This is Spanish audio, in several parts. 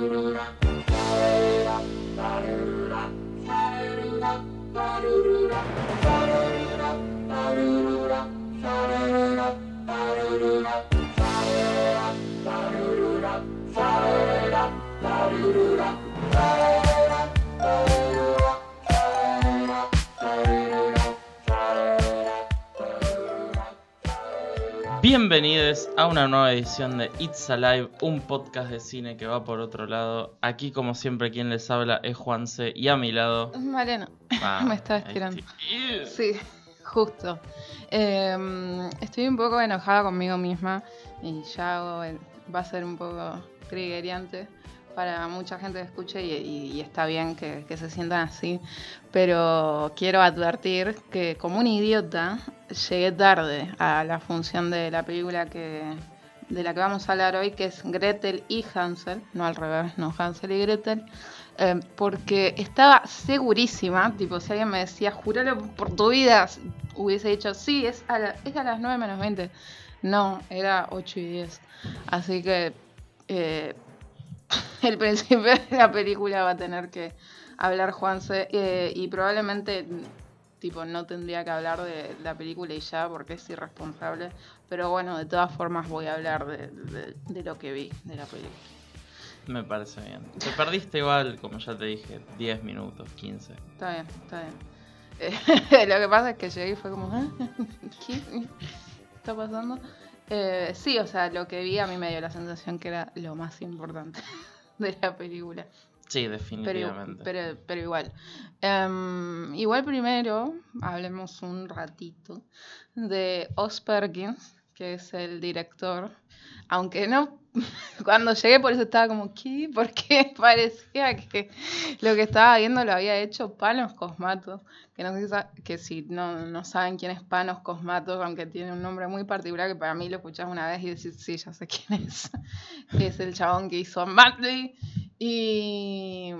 Aurora. Bienvenidos a una nueva edición de It's Alive, un podcast de cine que va por otro lado. Aquí, como siempre, quien les habla es Juanse y a mi lado. Mariano, Ah, me estaba estirando. estoy. Sí, justo. Eh, estoy un poco enojada conmigo misma y ya hago el- va a ser un poco triggeriante para mucha gente que escuche y, está bien que, se sientan así, pero quiero advertir que como un idiota llegué tarde a la función de la película que de la que vamos a hablar hoy, que es Gretel y Hansel, no al revés, no Hansel y Gretel, eh, porque estaba segurísima, tipo, si alguien me decía, juralo por tu vida, hubiese dicho, sí, es a, la- es a las 9 menos 20. No, era 8 y 10. Así que eh, el principio de la película va a tener que hablar Juanse eh, y probablemente tipo no tendría que hablar de la película y ya porque es irresponsable pero bueno de todas formas voy a hablar de, de- de lo que vi de la película Me parece bien. Te perdiste igual, como ya te dije, 10 minutos, 15. está bien está bien Eh, lo que pasa es que llegué y fue como "Ah, ¿qué está pasando? Eh, sí o sea lo que vi a mí me dio la sensación que era lo más importante de la película Sí, definitivamente. pero, pero igual. Em, igual primero hablemos un ratito de Os Perkins, que es el director. Aunque no, cuando llegué por eso estaba como, ¿qué? Porque parecía que lo que estaba viendo lo había hecho Panos Cosmatos. Que, no sé que si no, no saben quién es Panos Cosmatos, aunque tiene un nombre muy particular que para mí lo escuchás una vez y decís, sí, ya sé quién es. que es el chabón que hizo Madly y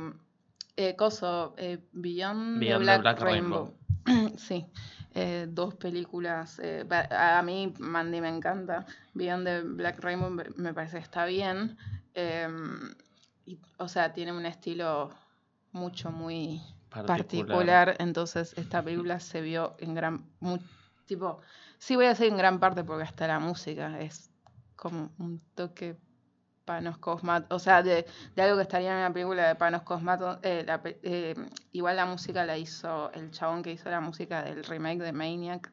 eh, Coso, eh, Beyond, the Beyond the Black, Black Rainbow. sí, eh, dos películas. eh, a mí Mandy me encanta. Beyond the Black Rainbow me- parece que está bien. eh, y, o sea, tiene un estilo mucho, muy particular. Entonces, esta película se vio en gran. tipo, sí, voy a decir en gran parte porque hasta la música es como un toque Panos Cosmatos, o sea, de, de algo que estaría en una película de Panos Cosmatos. eh, la eh, igual la música la hizo el chabón que hizo la música del remake de Maniac.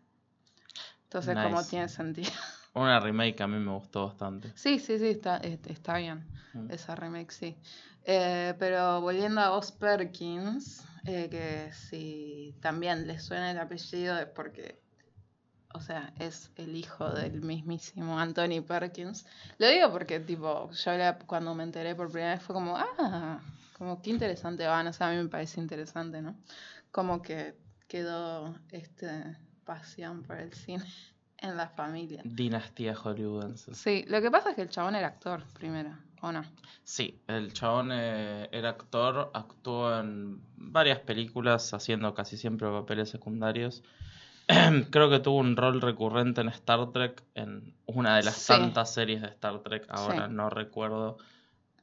Entonces, como Nice. tiene sentido. Una remake a mí me gustó bastante. Sí, sí, sí, está, está bien. Mm. Esa remake, sí. Eh, pero volviendo a Oz Perkins, eh, que si también le suena el apellido es porque, o sea, es el hijo del mismísimo Anthony Perkins. Lo digo porque, tipo, yo la- cuando me enteré por primera vez fue como, ah, como qué interesante van, o sea, a mí me parece interesante, ¿no? Como que quedó este pasión por el cine en la familia. Dinastía hollywoodense. Sí, lo que pasa es que el chabón era actor primero, ¿o no? Sí, el chabón eh, era actor, actuó en varias películas haciendo casi siempre papeles secundarios. Creo que tuvo un rol recurrente en Star Trek, en una de las Sí. tantas series de Star Trek, ahora Sí. no recuerdo.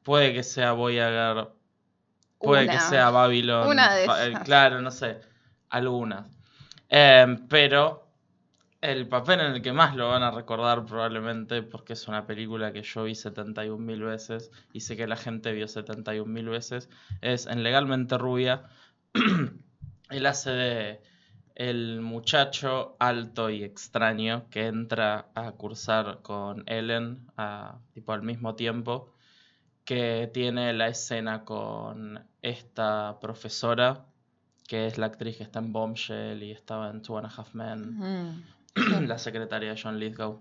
Puede que sea Voyager, puede que sea Babylon, Una de eh, esas. claro, no sé, algunas. Em, pero el papel en el que más lo van a recordar probablemente, porque es una película que yo vi 71 mil veces y sé que la gente vio 71 mil veces, es en Legalmente Rubia. Él hace de el muchacho alto y extraño que entra a cursar con Ellen a- tipo al mismo tiempo, que tiene la escena con esta profesora, que es la actriz que está en Bombshell y estaba en Two and a Half Men Mm. la secretaria de John Lithgow.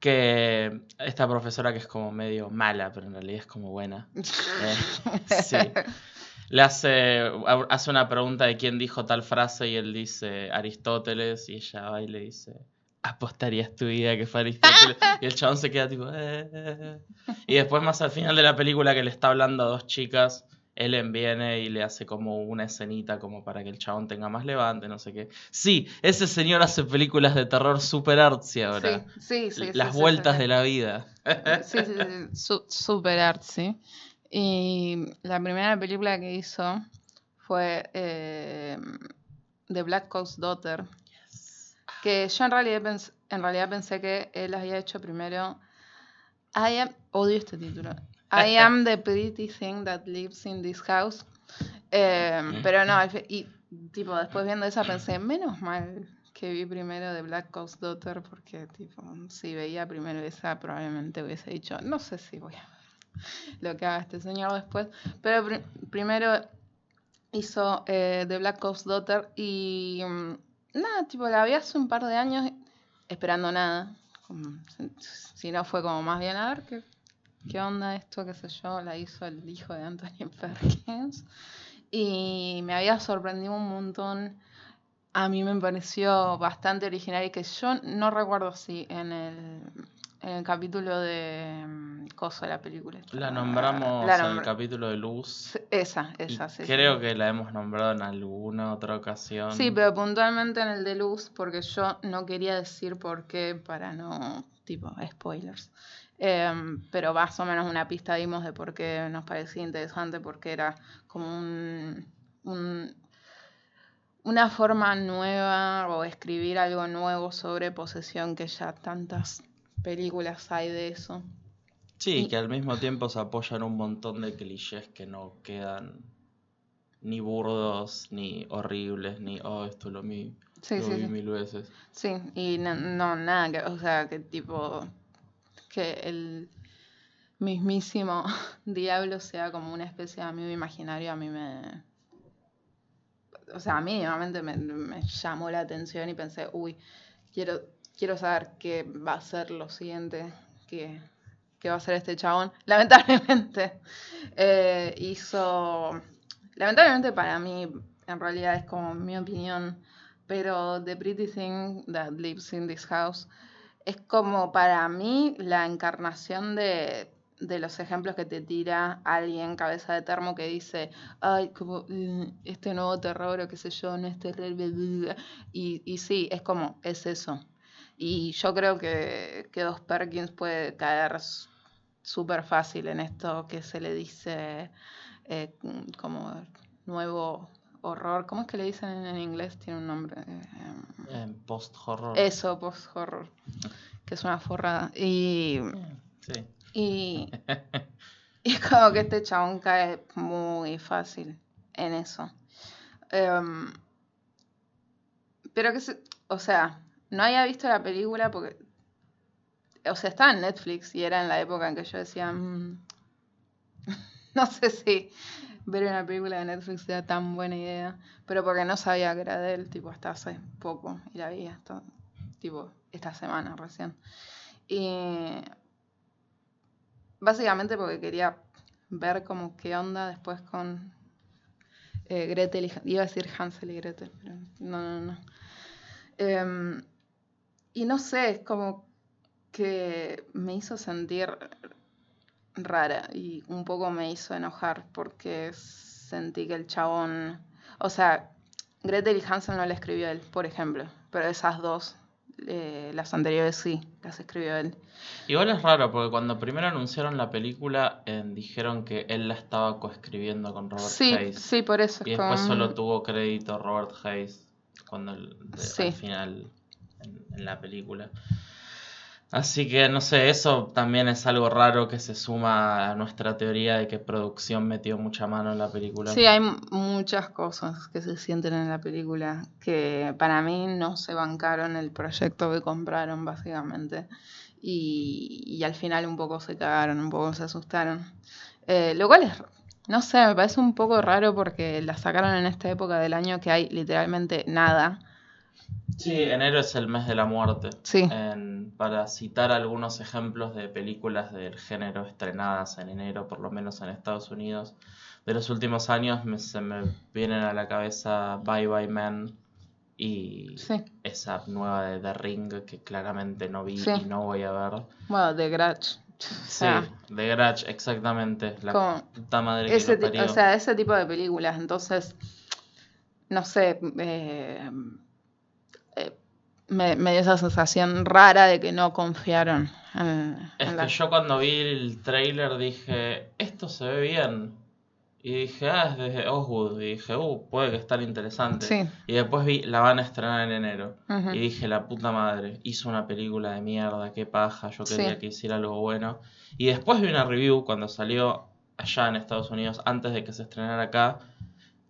Que esta profesora que es como medio mala, pero en realidad es como buena. Eh, sí. Le hace, hace una pregunta de quién dijo tal frase y él dice Aristóteles y ella va y le dice apostarías tu vida que fue Aristóteles y el chabón se queda tipo "Eh, eh, eh". y después más al final de la película que le está hablando a dos chicas Ellen viene y le hace como una escenita como para que el chabón tenga más levante, no sé qué. Sí, ese señor hace películas de terror super artsy ahora. Sí, sí, sí. Las sí, vueltas sí, de la vida. Sí, sí, sí, su- super artsy. Y la primera película que hizo fue eh, The Black Coast Daughter. Que yo en realidad, pens- en realidad pensé que él había hecho primero. I am. Odio este título. I am the pretty thing that lives in this house. Eh, pero no, y tipo, después viendo esa pensé, menos mal que vi primero The Black Coast Daughter, porque tipo, si veía primero esa, probablemente hubiese dicho, no sé si voy a ver lo que haga este señor después. Pero pri- primero hizo eh, The Black Coast Daughter y mm, nada, tipo, la vi hace un par de años esperando nada. Si no fue como más bien, a ver qué, qué onda esto, qué sé yo, la hizo el hijo de Anthony Perkins. Y me había sorprendido un montón. A mí me pareció bastante original y que yo no recuerdo si en el, en el capítulo de mm, Coso de la película. La nombramos La en el capítulo de Luz. Esa, esa, sí. sí. creo que la hemos nombrado en alguna otra ocasión. Sí, pero puntualmente en el de luz, porque yo no quería decir por qué para no, tipo, spoilers. Em, pero más o menos una pista dimos de por qué nos parecía interesante, porque era como un, un- una forma nueva o escribir algo nuevo sobre posesión, que ya tantas películas hay de eso. Sí, y- que al mismo tiempo se apoyan un montón de clichés que no quedan ni burdos, ni horribles, ni, oh, esto lo, mi, Sí, lo sí, vi sí. mil veces. Sí, y no, no, nada, que, o sea, que tipo, que el mismísimo diablo sea como una especie de amigo imaginario, a mí me... O sea, mínimamente me, me llamó la atención y pensé, uy, quiero, quiero saber qué va a ser lo siguiente que, que va a hacer este chabón. Lamentablemente eh, hizo... Lamentablemente para mí, en realidad es como mi opinión, pero The Pretty Thing That Lives in This House es como para mí la encarnación de, de los ejemplos que te tira alguien cabeza de termo que dice, ay, como mm, este nuevo terror o qué sé yo, no es terror, bla, bla, bla". Y, y sí, es como, es eso. Y yo creo que, que Dos Perkins puede caer súper fácil en esto que se le dice eh, como nuevo horror. ¿Cómo es que le dicen en, en inglés? Tiene un nombre. eh, em, En post-horror. eso, post-horror. Que es una forrada. Y, Eh, Sí. y, y como que este chabón cae muy fácil en eso. Em, pero que se, o sea, no había visto la película porque, o sea, estaba en Netflix y era en la época en que yo decía, "Mm, no sé si ver una película de Netflix sea tan buena idea, pero porque no sabía que era de él, tipo, hasta hace poco y la vi hasta, tipo, esta semana recién. Y básicamente porque quería ver como qué onda después con eh, Gretel y iba a decir Hansel y Gretel, pero no, no, no. Em, y no sé, es como que me hizo sentir rara y un poco me hizo enojar porque sentí que el chabón, o sea, Gretel y Hansel no la escribió él, por ejemplo, pero esas dos, eh, las anteriores sí, las escribió él. Igual es raro porque cuando primero anunciaron la película eh, dijeron que él la estaba coescribiendo con Robert Sí, Hayes. sí, por eso. Y es después como- solo tuvo crédito Robert Hayes cuando el- de- Sí. al final en, la película. Así que no sé, eso también es algo raro que se suma a nuestra teoría de que producción metió mucha mano en la película. Sí, hay muchas cosas que se sienten en la película que para mí no se bancaron el proyecto que compraron, básicamente. Y, y al final un poco se cagaron, un poco se asustaron. Eh, lo cual es, no sé, me parece un poco raro porque la sacaron en esta época del año que hay literalmente nada. Sí, enero es el mes de la muerte. Sí. En- para citar algunos ejemplos de películas del género estrenadas en enero, por lo menos en Estados Unidos, de los últimos años me- se me vienen a la cabeza Bye Bye Man y Sí. esa nueva de The Ring que claramente no vi Sí. y no voy a ver. Bueno, The Grudge. Sí, sea, The Grudge, exactamente. La Como puta madre que ese lo ti- parió. o sea, ese tipo de películas. Entonces, no sé, eh, me, me dio esa sensación rara de que no confiaron en, Es en que la... yo cuando vi el trailer dije, esto se ve bien. Y dije, ah, es de Oswood. Y dije, uh, puede que estar interesante. Sí. Y después vi, la van a estrenar en enero. Y dije, la puta madre, hizo una película de mierda, qué paja, yo quería Sí. que hiciera algo bueno. Y después vi una review cuando salió allá en Estados Unidos, antes de que se estrenara acá,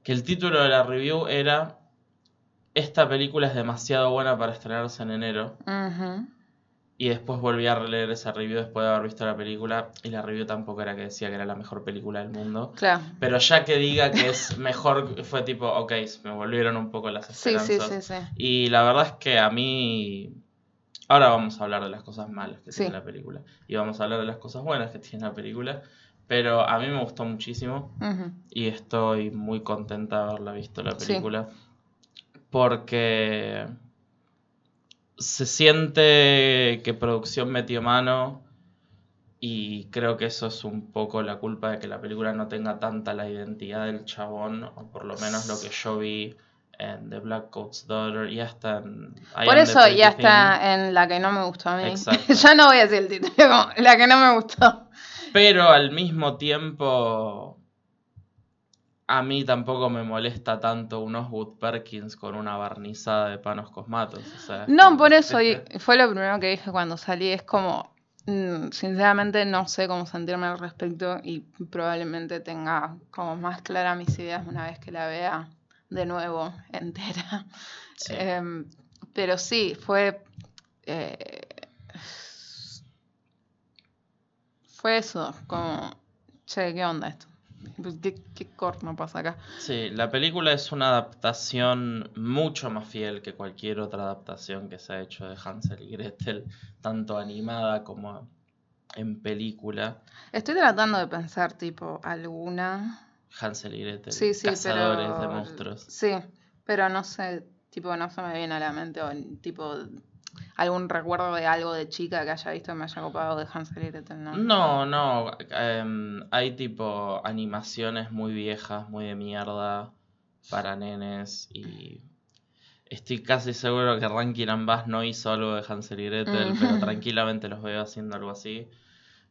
que el título de la review era, esta película es demasiado buena para estrenarse en enero. Y después volví a releer esa review después de haber visto la película. Y la review tampoco era que decía que era la mejor película del mundo. Claro. Pero ya que diga que es mejor, fue tipo, ok, me volvieron un poco las Sí, esperanzas. sí, sí, sí. Y la verdad es que a mí. Ahora vamos a hablar de las cosas malas que Sí. tiene la película. Y vamos a hablar de las cosas buenas que tiene la película. Pero a mí me gustó muchísimo. Y estoy muy contenta de haberla visto la Sí. Porque se siente que producción metió mano. Y creo que eso es un poco la culpa de que la película no tenga tanta la identidad del chabón. O por lo menos lo que yo vi en The Black Coat's Daughter. Y hasta en. I Por eso ya está en la que no me gustó a mí. Ya no voy a decir el título, la que no me gustó. Pero al mismo tiempo, a mí tampoco me molesta tanto un Osgood Perkins con una barnizada de panos cosmatos. o sea, No, por eso, y ¿viste? fue lo primero que dije cuando salí, es como, mm, sinceramente no sé cómo sentirme al respecto y probablemente tenga como más claras mis ideas una vez que la vea de nuevo entera. Sí. Em, pero sí, fue... eh, fue eso, como, che, ¿qué onda esto? ¿Qué, qué corno pasa acá? Sí, la película es una adaptación mucho más fiel que cualquier otra adaptación que se ha hecho de Hansel y Gretel, tanto animada como en película. Estoy tratando de pensar, tipo, alguna... Hansel y Gretel, Sí, sí, cazadores pero... de monstruos. Sí, pero no sé, tipo, no se me viene a la mente o tipo algún recuerdo de algo de chica que haya visto y me haya copado de Hansel y Gretel, ¿no? No, no, em, hay tipo animaciones muy viejas, muy de mierda para nenes y estoy casi seguro que Rankin Bass no hizo algo de Hansel y Gretel, Mm. pero tranquilamente los veo haciendo algo así.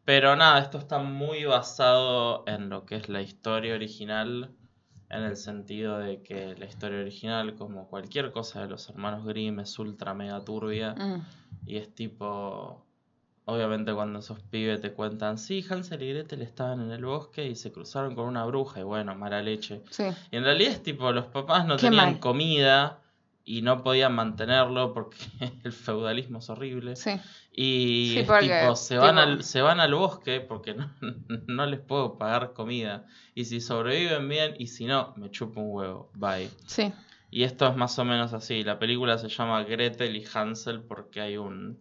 Pero nada, esto está muy basado en lo que es la historia original, en el sentido de que la historia original, como cualquier cosa de los hermanos Grimm, es ultra mega turbia. Mm, Y es tipo. Obviamente, cuando esos pibes te cuentan, sí, Hansel y Gretel estaban en el bosque y se cruzaron con una bruja, y bueno, mala leche. sí, Y en realidad es tipo, los papás no Qué tenían mal. comida y no podían mantenerlo porque el feudalismo es horrible. sí. Y Sí, es porque, tipo, se van, al, se van al bosque porque no, no les puedo pagar comida. Y si sobreviven bien, y si no, me chupo un huevo. Bye. Sí, Y esto es más o menos así. La película se llama Gretel y Hansel porque hay un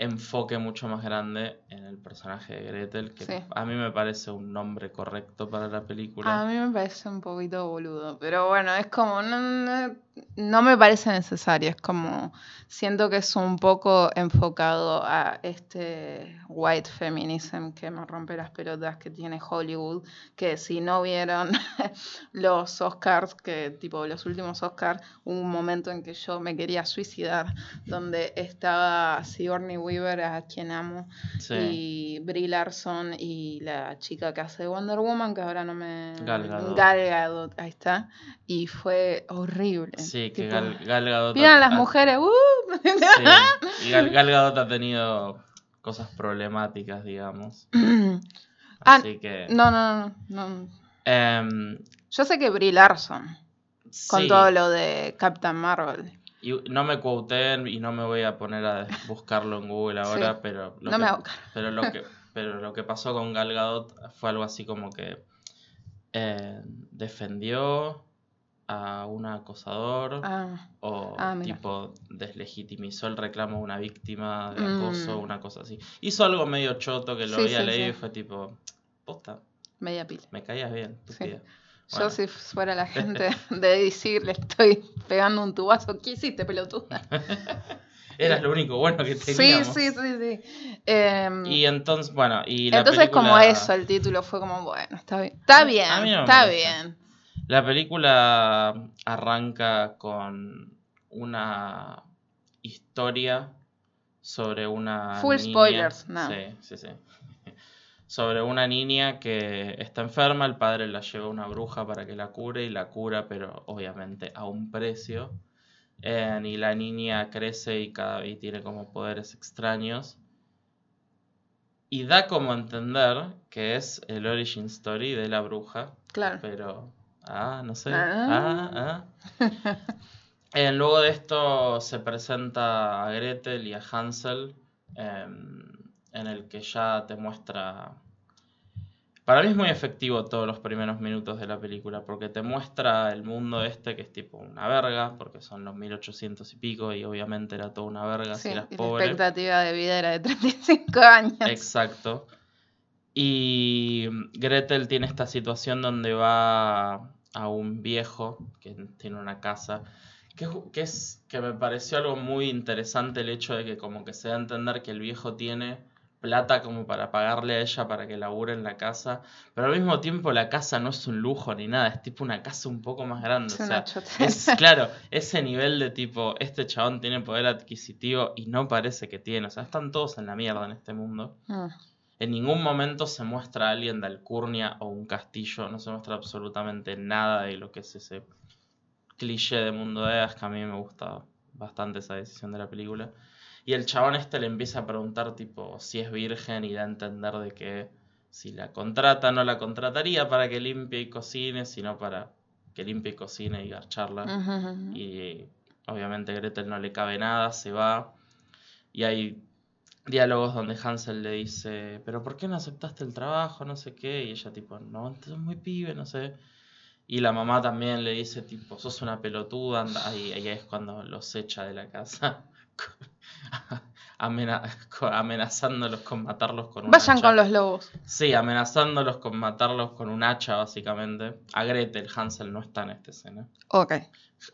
enfoque mucho más grande en el personaje de Gretel, que Sí. a mí me parece un nombre correcto para la a película. mí me parece un poquito boludo, pero bueno, es como, no, no, no me parece necesario, es como, siento que es un poco enfocado a este white feminism que me rompe las pelotas que tiene Hollywood, que si no vieron los Oscars, que tipo los últimos Oscars, hubo un momento en que yo me quería suicidar, donde estaba Sigourney Weaver, a quien amo, Sí. y Brie Larson y la chica que hace Wonder Woman, que ahora no me... Gal Gadot. Gal Gadot, ahí está. Y fue horrible. Sí, que tipo, Gal, Gal Gadot las mujeres, ¡uh! sí, y Gal, Gal Gadot ha tenido cosas problemáticas, digamos. Ah, Así que... no, no, no, no. em, Yo sé que Brie Larson, con sí. todo lo de Captain Marvel. Y no me quoteen y no me voy a poner a buscarlo en Google ahora, Sí. pero lo No que, me hago cargo. pero lo que pero lo que pasó con Gal Gadot fue algo así como que eh, defendió a un acosador Ah, o ah, tipo deslegitimizó el reclamo de una víctima de Mm. acoso, una cosa así. Hizo algo medio choto que lo Sí, había sí, leído sí. y fue tipo, posta, media pila. me caías bien, Sí. estúpida". Yo Bueno. si fuera la gente de decir, le estoy pegando un tubazo, ¿qué hiciste, pelotuda? Eras lo único bueno que Sí, teníamos. sí, sí, sí. Em, Y entonces, bueno, y la Entonces como eso, el título fue como, bueno, está bien. Está bien, está bien. La película arranca con una historia sobre una Full niña- spoilers, no. Sí, sí, sí. Sobre una niña que está enferma, el padre la lleva a una bruja para que la cure y la cura, pero obviamente a un precio. Eh, y la niña crece y cada vez tiene como poderes extraños. Y da como a entender que es el origin story de la bruja, Claro. pero. Ah, no sé. Ah. Ah, ah. Eh, luego de esto se presenta a Gretel y a Hansel, em, en el que ya te muestra. Para mí es muy efectivo todos los primeros minutos de la película, porque te muestra el mundo este que es tipo una verga, porque son los 1800 y pico, y obviamente era toda una verga Sí, si eras y la pobre. expectativa de vida era de 35 años. Exacto. Y Gretel tiene esta situación donde va a un viejo que tiene una casa. Que, es- que es que me pareció algo muy interesante el hecho de que como que se da a entender que el viejo tiene plata como para pagarle a ella para que labure en la casa, pero al mismo tiempo la casa no es un lujo ni nada, es tipo una casa un poco más grande, Es o sea, es claro, ese nivel de tipo, este chabón tiene poder adquisitivo y no parece que tiene, o sea, están todos en la mierda en este mundo. Mm. En ningún momento se muestra a alguien de Alcurnia o un castillo, no se muestra absolutamente nada de lo que es ese cliché de mundo de hadas que a mí me gusta bastante esa decisión de la película. Y el chabón este le empieza a preguntar tipo si es virgen y da a entender de que si la contrata no la contrataría para que limpie y cocine, sino para que limpie y cocine y garcharla. Y obviamente Gretel no le cabe nada, se va. Y hay diálogos donde Hansel le dice, pero ¿por qué no aceptaste el trabajo? No sé qué. Y ella tipo, no, eres muy pibe, no sé. Y la mamá también le dice tipo, sos una pelotuda. Anda. Y ahí es cuando los echa de la casa. Amenazándolos con matarlos con un Vayan hacha. con los lobos. Sí, amenazándolos con matarlos con un hacha, básicamente. A Gretel, Hansel no está en esta escena. Ok.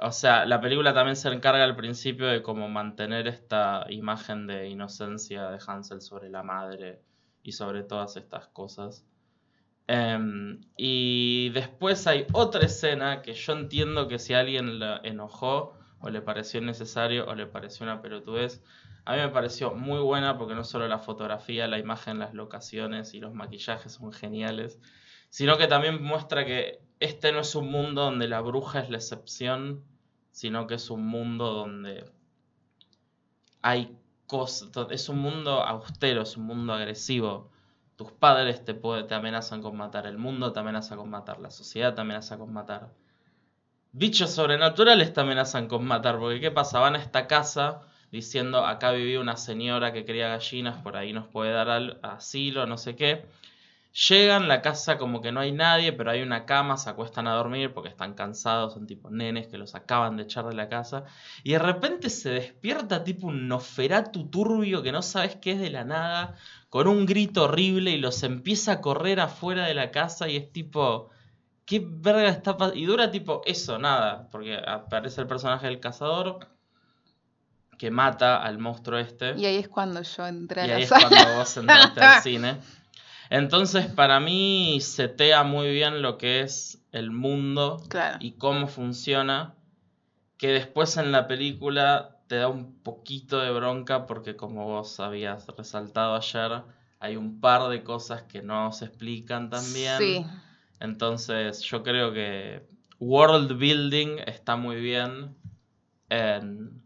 O sea, la película también se encarga al principio de como mantener esta imagen de inocencia de Hansel sobre la madre y sobre todas estas cosas. Em, y después hay otra escena que yo entiendo que si alguien le enojó o le pareció innecesario o le pareció una pelotudez, a mí me pareció muy buena porque no solo la fotografía, la imagen, las locaciones y los maquillajes son geniales, sino que también muestra que este no es un mundo donde la bruja es la excepción, sino que es un mundo donde hay cosas, es un mundo austero, es un mundo agresivo. Tus padres te, te amenazan con matar, el mundo te amenaza con matar, la sociedad te amenaza con matar. Bichos sobrenaturales te amenazan con matar, porque ¿qué pasa? Van a esta casa diciendo, acá vivía una señora que cría gallinas, por ahí nos puede dar asilo, no sé qué. Llegan, la casa como que no hay nadie, pero hay una cama, se acuestan a dormir porque están cansados, son tipo nenes que los acaban de echar de la casa. Y de repente se despierta tipo un Noferatu turbio que no sabes qué es de la nada, con un grito horrible y los empieza a correr afuera de la casa y es tipo... ¿Qué verga está pasando? Y dura tipo eso, nada, porque aparece el personaje del cazador que mata al monstruo este. Y ahí es cuando yo entré a Y la ahí es cuando vos entraste al cine. Entonces, para mí, setea muy bien lo que es el mundo Claro. y cómo funciona. Que después en la película te da un poquito de bronca, porque como vos habías resaltado ayer, hay un par de cosas que no se explican también. Sí. Entonces, yo creo que world building está muy bien. En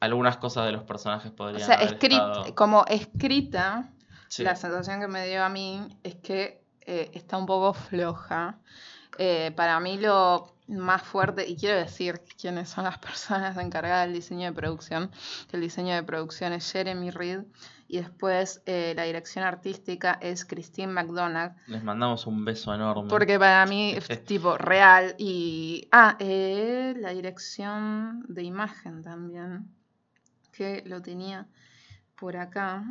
algunas cosas de los personajes O podrían sea, haber escrit- estado- como escrita, Sí. la sensación que me dio a mí es que eh, está un poco floja. Eh, para mí lo más fuerte, y quiero decir quiénes son las personas encargadas del diseño de producción, que el diseño de producción es Jeremy Reed y después eh, la dirección artística es Christine McDonald, Les mandamos un beso enorme. porque para mí es tipo real y... Ah, eh, la dirección de imagen también, que lo tenía por acá.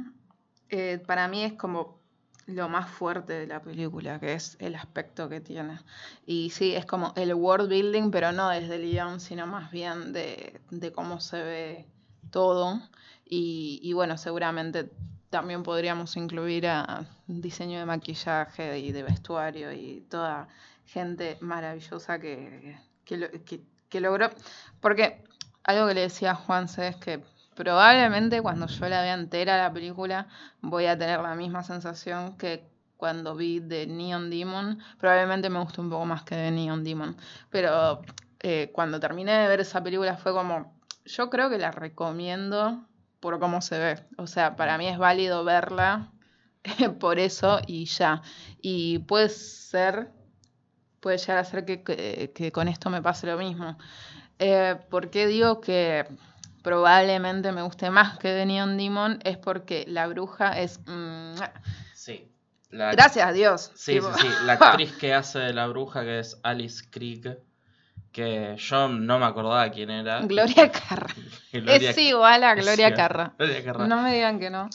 Eh, para mí es como lo más fuerte de la película, que es el aspecto que tiene. Y sí, es como el world building, pero no desde el guion, sino más bien de, de cómo se ve todo. Y, bueno, seguramente también podríamos incluir a diseño de maquillaje y de vestuario y toda gente maravillosa que, que- que logró. Porque algo que le decía a Juanse es que probablemente cuando yo la vea entera la película voy a tener la misma sensación que cuando vi The Neon Demon. Probablemente me gustó un poco más que The Neon Demon. Pero eh, cuando terminé de ver esa película fue como, yo creo que la recomiendo por cómo se ve. O sea, para mí es válido verla por eso y ya. Y puede ser, puede llegar a ser que, con esto me pase lo mismo. Eh, ¿Por qué digo que probablemente me guste más que The Neon Demon? Es porque la bruja es... Mm, sí. Gracias a Dios. Sí, sí, sí. La actriz que hace de la bruja, que es Alice Krieg, que yo no me acordaba quién era. Gloria Carra. es igual a Gloria Carra. Gloria Carra. No me digan que no.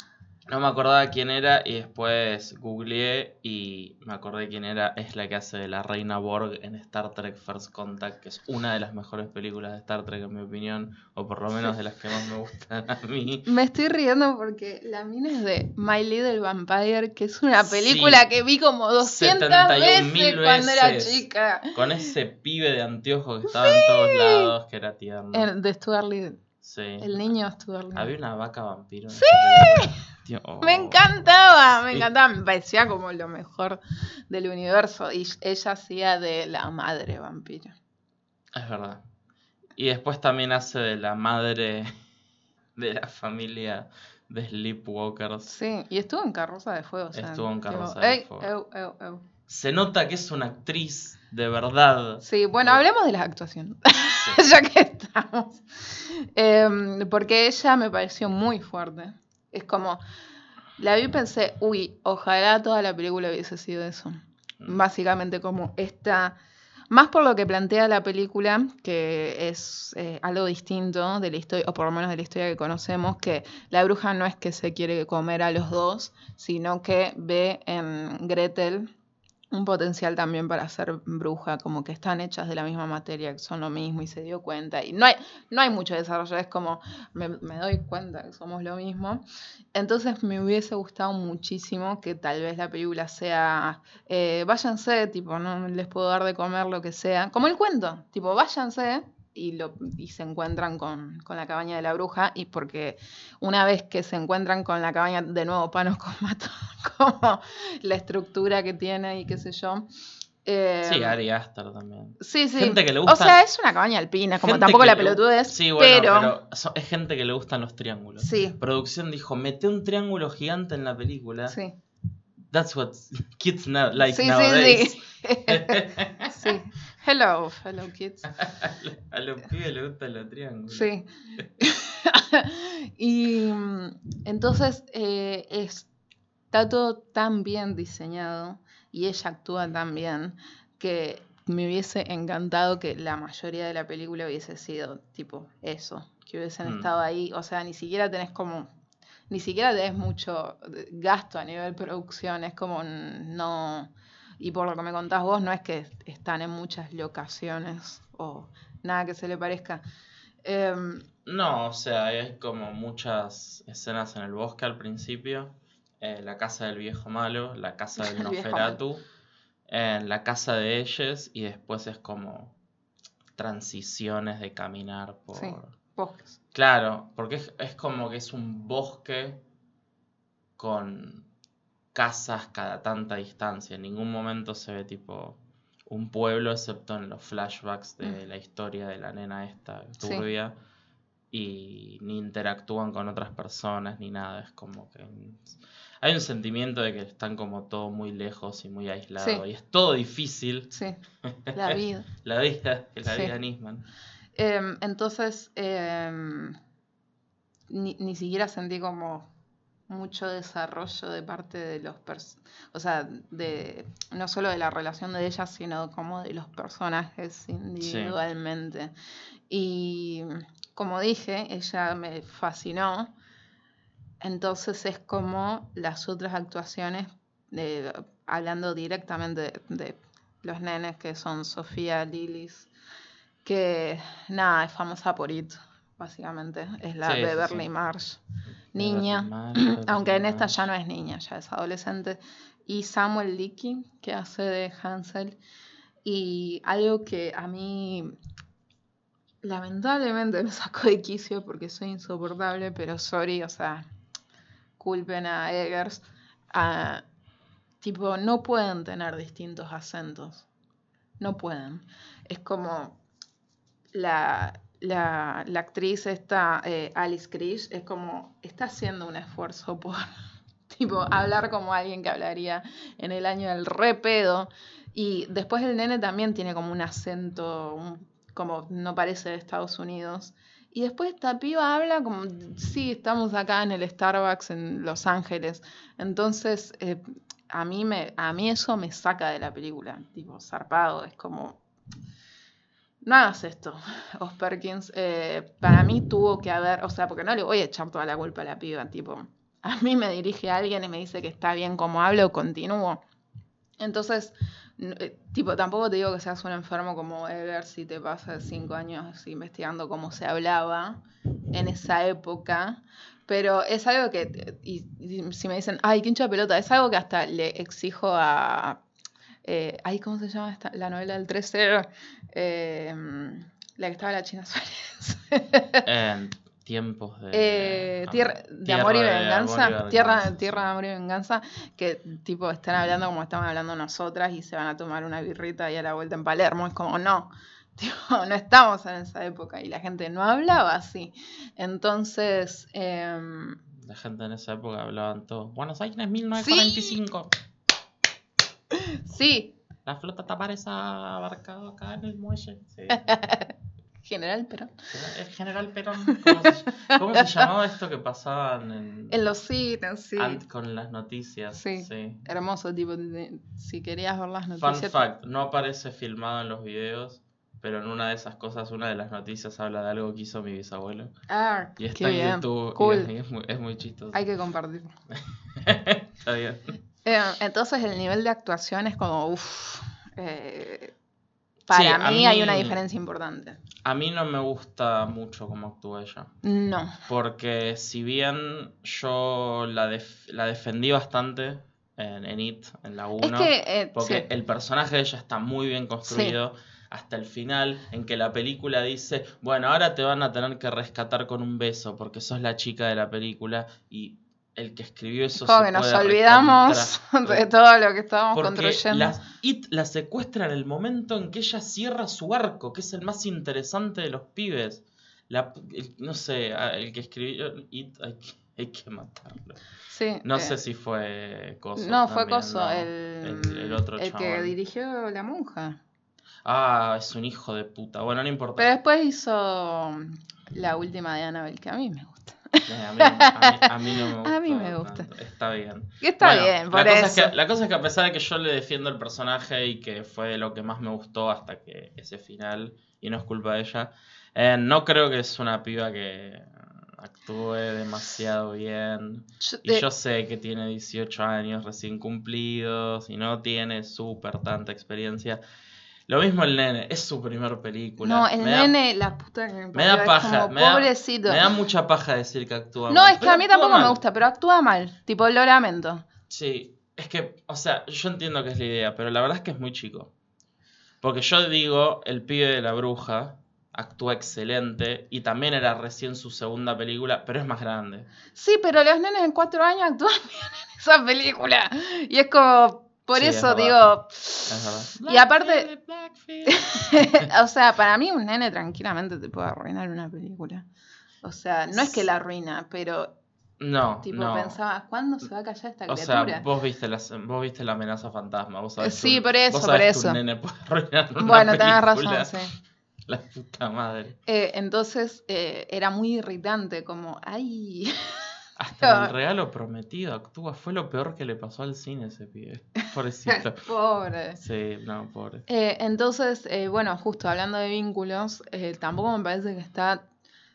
No me acordaba quién era y después googleé y me acordé quién era. Es la que hace de la Reina Borg en Star Trek First Contact, que es una de las mejores películas de Star Trek en mi opinión, o por lo menos de las que más me gustan a mí. Me estoy riendo porque la mina es de My Little Vampire, que es una película que vi como 200 veces, cuando era chica. Con ese pibe de anteojos que estaba en todos lados, que era tierno. de Stuart Little. Sí. El niño Stuart Little. Había una vaca vampiro. ¡Sí! Me encantaba, me encantaba, me parecía como lo mejor del universo. Y ella hacía de la madre vampiro. Es verdad. Y después también hace de la madre de la familia de Sleepwalkers. Sí, y estuvo en Carroza de Fuego. Estuvo en Carroza de Fuego. Se nota que es una actriz de verdad. Sí, bueno, hablemos de las actuaciones. ya que estamos. Em, porque ella me pareció muy fuerte. Es como, la vi y pensé, uy, ojalá toda la película hubiese sido eso. Mm. Básicamente como esta, más por lo que plantea la película, que es eh, algo distinto de la historia, o por lo menos de la historia que conocemos, que la bruja no es que se quiere comer a los dos, sino que ve en Gretel un potencial también para ser bruja, como que están hechas de la misma materia, que son lo mismo y se dio cuenta. Y no hay, no hay mucho desarrollo, es como me, doy cuenta que somos lo mismo. Entonces me hubiese gustado muchísimo que tal vez la película sea, eh, váyanse, tipo, no les puedo dar de comer lo que sea, como el cuento, tipo, váyanse, y, lo, y se encuentran con, la cabaña de la bruja y porque una vez que se encuentran con la cabaña de nuevo panos con como la estructura que tiene y qué sé yo. Eh, sí, Ari Aster también. Sí, sí. Gente que le gusta, o sea, es una cabaña alpina, como tampoco la pelotudez. Sí, bueno, pero... es gente que le gustan los triángulos. Sí. Producción dijo, mete un triángulo gigante en la película. Sí. That's what kids now, like sí, nowadays. Sí, sí. sí. Hello, hello kids. A los pibes les gustan los triángulos. Sí. y entonces eh, está todo tan bien diseñado y ella actúa tan bien que me hubiese encantado que la mayoría de la película hubiese sido tipo eso, que hubiesen mm. estado ahí. O sea, ni siquiera tenés como ni siquiera tenés mucho gasto a nivel producción, es como no... Y por lo que me contás vos, no es que están en muchas locaciones o nada que se le parezca. Em, no, o sea, hay como muchas escenas en el bosque al principio. Eh, la casa del viejo malo, la casa del Noferatu, en la casa de ellos y después es como transiciones de caminar por... bosques. Claro, porque es, como que es un bosque con casas cada tanta distancia. En ningún momento se ve tipo un pueblo, excepto en los flashbacks de mm. la historia de la nena esta turbia. Y ni interactúan con otras personas ni nada. Es como que hay un sentimiento de que están como todo muy lejos y muy aislado. Y es todo difícil. Sí, la vida. la vida, la vida Nisman. Em, entonces, em, ni, siquiera sentí como mucho desarrollo de parte de los o sea, de no solo de la relación de ellas, sino como de los personajes individualmente. Y como dije, ella me fascinó. Entonces es como las otras actuaciones, hablando directamente de, los nenes que son Sofía, Lilis, que nada, es famosa por It, básicamente. Es la Beverly Marsh, niña, aunque en esta ya no es niña, ya es adolescente. Y Samuel Licky, que hace de Hansel. Y algo que a mí lamentablemente me sacó de quicio porque soy insoportable, pero sorry, o sea, culpen a Eggers. a- tipo, no pueden tener distintos acentos. No pueden. Es como la, la, la actriz esta, eh, Alice Krish, es como, está haciendo un esfuerzo por, tipo, hablar como alguien que hablaría en el año del repedo. Y después el nene también tiene como un acento, como no parece de Estados Unidos. Y después esta piba habla como, sí, estamos acá en el Starbucks en Los Ángeles. Entonces, eh, a, mí me, a mí eso me saca de la película, tipo, zarpado, es como... No hagas esto, Os Perkins. eh, para mí tuvo que haber, o sea, porque no le voy a echar toda la culpa a la piba, tipo, a mí me dirige alguien y me dice que está bien como hablo, continúo. Entonces, eh, tipo, tampoco te digo que seas un enfermo como Ever si te pasas cinco años investigando cómo se hablaba en esa época. Pero es algo que, eh, y, si me dicen, ay, qué hincha pelota, es algo que hasta le exijo a, eh, ay, ¿cómo se llama esta? La novela del 13, eh, la que estaba la China Suárez. En tiempos de. Eh, tierra, de amor y venganza, amor y tierra, venganza, tierra de amor y venganza, que tipo están hablando como estamos hablando nosotras y se van a tomar una birrita y a la vuelta en Palermo. Es como, no, tipo, no estamos en esa época y la gente no hablaba así. Entonces, em, La gente en esa época hablaban todos. Buenos Aires 1945. sí, La flota Tavares ha abarcado acá en el muelle. Sí. general, pero El general Perón. ¿Cómo se, cómo se llamaba esto que pasaban en, en los cines, sí. con las noticias? Sí. sí. Hermoso, tipo, si querías ver las Fun noticias. fact, no aparece filmado en los videos, pero en una de esas cosas, una de las noticias habla de algo que hizo mi bisabuelo. Ah, Y está qué en bien, YouTube cool. es, es muy, es muy chistoso. Hay que compartir. está bien. Eh, entonces el nivel de actuación es como, uff, para a mí, hay una diferencia importante. A mí no me gusta mucho cómo actúa ella. No. Porque si bien yo la, def- la defendí bastante en, en It, en la 1, Es que, eh, porque sí. el personaje de ella está muy bien construido hasta el final, en que la película dice, bueno, ahora te van a tener que rescatar con un beso, porque sos la chica de la película, y el que escribió eso... como que nos olvidamos de todo lo que estábamos porque construyendo. las- It la secuestra en el momento en que ella cierra su arco, que es el más interesante de los pibes. La- el- no sé, el que escribió It hay que, hay que matarlo. Sí, No eh, sé si fue Coso. No, fue Coso, no. el, el, el otro el que dirigió La Monja. Ah, es un hijo de puta. Bueno, no importa. Pero después hizo la última de Annabelle, que a mí me gusta. Eh, a, mí, a mí- a mí no me gusta. A mí me gusta. tanto. Está bien. Está Bueno, bien, por la cosa eso. Es que, la cosa es que a pesar de que yo le defiendo el personaje y que fue lo que más me gustó hasta que ese final, y no es culpa de ella, eh, no creo que es una piba que actúe demasiado bien. Yo- Y eh, yo sé que tiene 18 años recién cumplidos y no tiene súper tanta experiencia. Lo mismo el nene, es su primer película. no, el Me da- nene, la puta que me me da paja, como me da- pobrecito. Me da mucha paja decir que actúa No, mal, es que pero a mí tampoco me gusta, pero actúa mal. Tipo, lo lamento. Sí, es que, o sea, yo entiendo que es la idea, pero la verdad es que es muy chico. Porque yo digo, el pibe de la bruja actúa excelente y también era recién su segunda película, pero es más grande. Sí, pero los nenes en cuatro años actúan bien en esa película. Y es como, por Sí, es eso verdad. digo, Es. Y aparte- o sea, para mí un nene tranquilamente te puede arruinar una película. O sea, no es que la arruina, pero No, tipo no. pensabas, ¿cuándo se va a callar esta O sea, criatura? vos viste, las, vos viste la amenaza fantasma. Vos sabés que Sí, por eso, vos sabés por que un eso. nene puede arruinar una bueno, tenés película. razón, sí. La puta madre. Eh, entonces eh, era muy irritante, como, ay. Hasta el regalo prometido actúa. Fue lo peor que le pasó al cine ese pibe. Pobrecito. Pobre. Sí, no, pobre. Eh, entonces, eh, bueno, justo hablando de vínculos, eh, tampoco me parece que está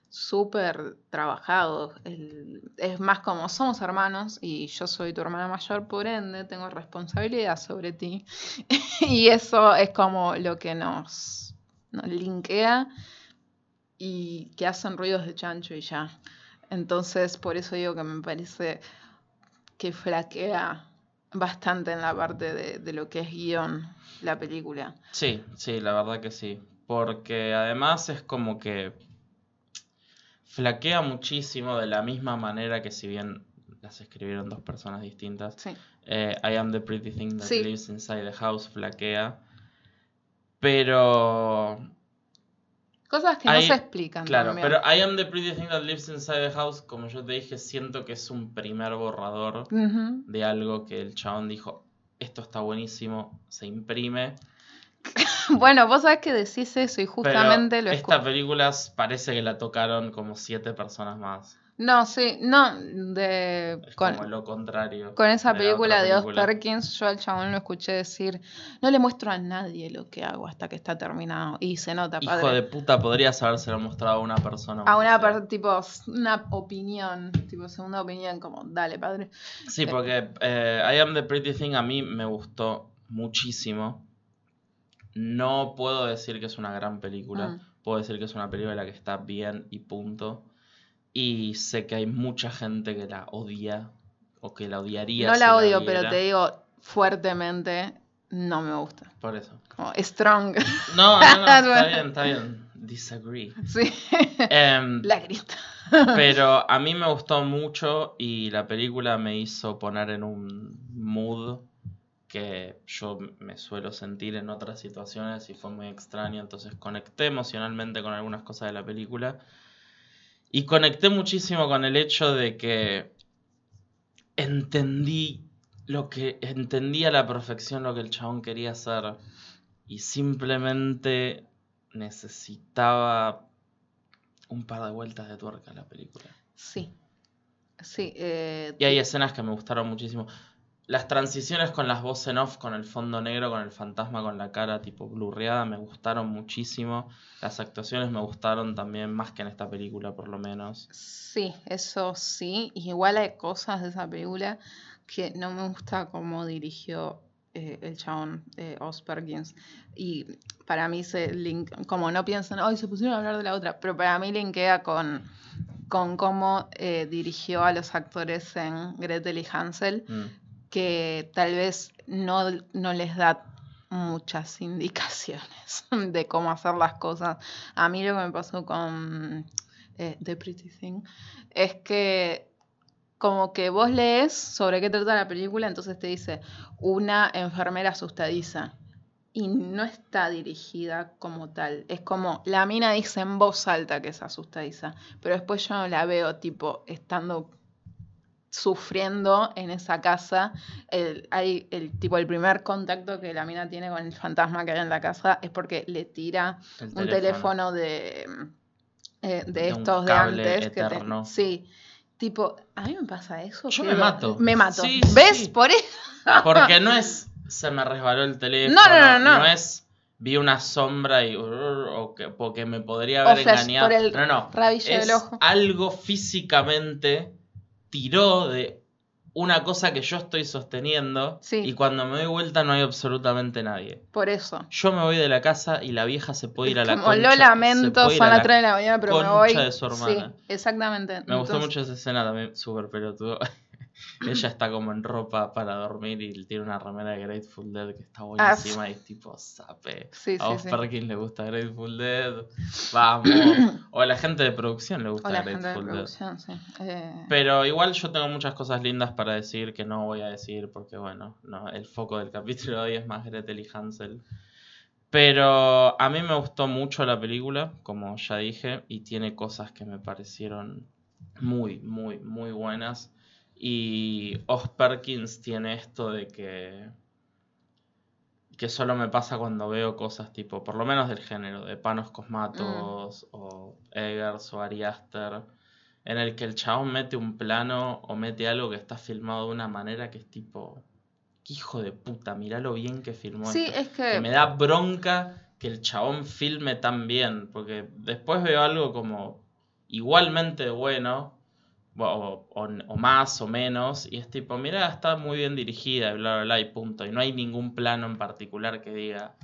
súper trabajado. El- es más como somos hermanos y yo soy tu hermana mayor, por ende tengo responsabilidad sobre ti. y eso es como lo que nos, nos linkea y que hacen ruidos de chancho y ya. Entonces, por eso digo que me parece que flaquea bastante en la parte de, de lo que es guion la película. Sí, sí, la verdad que sí. Porque además es como que flaquea muchísimo de la misma manera que si bien las escribieron dos personas distintas. Sí. eh, I am the pretty thing that Sí. lives inside the house flaquea. Pero Cosas que no se explican. Claro, también. pero I am the pretty thing that lives inside the house, como yo te dije, siento que es un primer borrador de algo que el chabón dijo, esto está buenísimo, se imprime. Bueno, vos sabés que decís eso y Pero justamente lo esta película parece que la tocaron como siete personas más. No, sí, no, de, Es con, como lo contrario. con esa de película de Oz. Perkins, yo al chabón lo escuché decir, no le muestro a nadie lo que hago hasta que está terminado. Y se nota, Hijo padre. de puta, podrías habérselo mostrado a una persona. A una per- tipo, una opinión, tipo segunda opinión, como, dale, padre. Sí, porque eh, I Am the Pretty Thing a mí me gustó muchísimo. No puedo decir que es una gran película. Mm. Puedo decir que es una película que está bien y punto. Y sé que hay mucha gente que la odia o que la odiaría. No si la odio, pero te digo fuertemente, no me gusta. Por eso. Como strong. No, no, no, está bien, está bien. Disagree. sí. Em, la grita. Pero a mí me gustó mucho y la película me hizo poner en un mood que yo me suelo sentir en otras situaciones y fue muy extraño. Entonces conecté emocionalmente con algunas cosas de la película. Y conecté muchísimo con el hecho de que entendí lo que entendí a la perfección lo que el chabón quería hacer y simplemente necesitaba un par de vueltas de tuerca en la película. Sí. Sí. eh, Y hay escenas que me gustaron muchísimo. Las transiciones con las voces en off, con el fondo negro, con el fantasma con la cara tipo blurreada, me gustaron muchísimo. Las actuaciones me gustaron también, más que en esta película por lo menos. Sí, eso sí. Igual hay cosas de esa película que no me gusta cómo dirigió eh, el chabón eh, Oz Perkins. Y para mí se link, como no piensan, ay, se pusieron a hablar de la otra, pero para mí linkea con, con cómo eh, dirigió a los actores en Gretel y Hansel, Mm. Que tal vez no, no les da muchas indicaciones de cómo hacer las cosas. A mí lo que me pasó con eh, The Pretty Thing es que como que vos lees sobre qué trata la película, entonces te dice una enfermera asustadiza. Y no está dirigida como tal. Es como la mina dice en voz alta que es asustadiza. Pero después yo no la veo tipo estando sufriendo en esa casa. El, hay el tipo el primer contacto que la mina tiene con el fantasma que hay en la casa es porque le tira El un teléfono de, eh, de, De estos de antes. que te- eterno. sí. Tipo, a mí me pasa eso. Yo me mato. Me mato. Sí, ¿Ves? sí. Por eso. Porque no es se me resbaló el teléfono. No, no, no, no. es vi una sombra y o que, porque me podría haber engañado. por el no, no. Es del ojo. algo físicamente tiró de una cosa que yo estoy sosteniendo Sí. y cuando me doy vuelta no hay absolutamente nadie. Por eso. Yo me voy de la casa y la vieja se puede ir a la Como concha. lo lamento, son las la 3 de la mañana, pero me voy. de su hermana. Sí, exactamente. Me gustó mucho esa escena también, súper pelotudo. Ella está como en ropa para dormir y tiene una remera de Grateful Dead que está Ah, buenísima y es tipo sape. Sí, a sí, sí. Le gusta Grateful Dead. Vamos. o a la gente de producción le gusta O la gente de Grateful Dead. Eh, Pero igual yo tengo muchas cosas lindas para decir que no voy a decir porque bueno, no, el foco del capítulo de hoy es más Gretel y Hansel. Pero a mí me gustó mucho la película, como ya dije, y tiene cosas que me parecieron muy, muy, muy buenas. Y Oz Perkins tiene esto de que que solo me pasa cuando veo cosas tipo, por lo menos del género, de Panos Cosmatos o Eggers o Ari Aster, en el que el chabón mete un plano o mete algo que está filmado de una manera que es tipo, "Qué hijo de puta, mirá lo bien que filmó sí, esto". es Que que. me da bronca que el chabón filme tan bien, porque después veo algo como igualmente bueno, o, o- o más o menos, y es tipo, mira, está muy bien dirigida y bla, bla, bla, y punto. Y no hay ningún plano en particular que diga,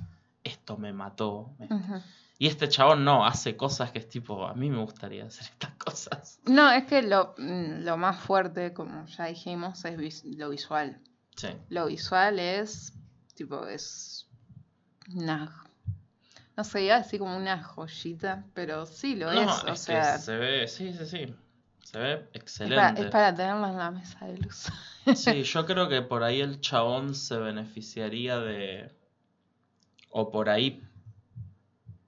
esto me mató. Y este chabón no, hace cosas que es tipo, a mí me gustaría hacer estas cosas. No, es que lo, mm, lo más fuerte, como ya dijimos, es vis- lo visual. Sí. Lo visual es. Tipo, es. Una. No sé, iba así como una joyita, pero sí lo No, es. es O que sea, se ve, sí, sí, sí. Se ve es para, excelente. es para tenerlo en la mesa de luz. Sí, yo creo que por ahí el chabón se beneficiaría de. O por ahí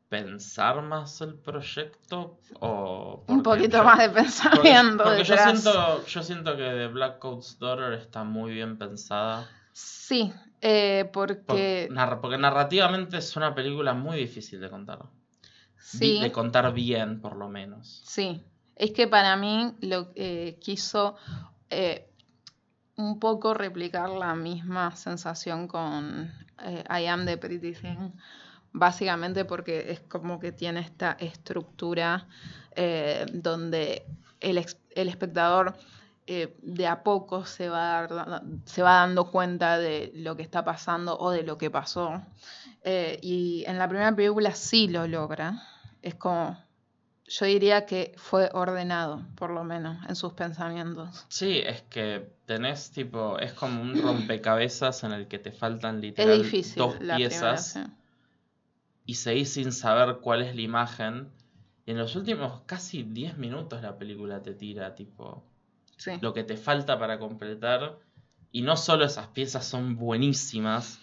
pensar más el proyecto. O. Un porque poquito yo- más de Porque, pensamiento porque yo detrás. siento, yo siento que The Black Coat's Daughter está muy bien pensada. Sí, eh, por- porque porque narrativamente es una película muy difícil de contar. Sí, De contar bien, por lo menos. sí. Es que para mí lo eh, quiso eh, un poco replicar la misma sensación con eh, I Am the Pretty Thing. Básicamente porque es como que tiene esta estructura donde el, el espectador de a poco se va, se va dando cuenta de lo que está pasando o de lo que pasó. Y en la primera película sí lo logra. Es como, yo diría que fue ordenado, por lo menos, en sus pensamientos. Sí, es que tenés tipo, es como un rompecabezas en el que te faltan literal Es difícil dos primera, piezas sí. y seguís sin saber cuál es la imagen. Y en los últimos casi 10 minutos la película te tira tipo Sí. lo que te falta para completar. Y no solo esas piezas son buenísimas,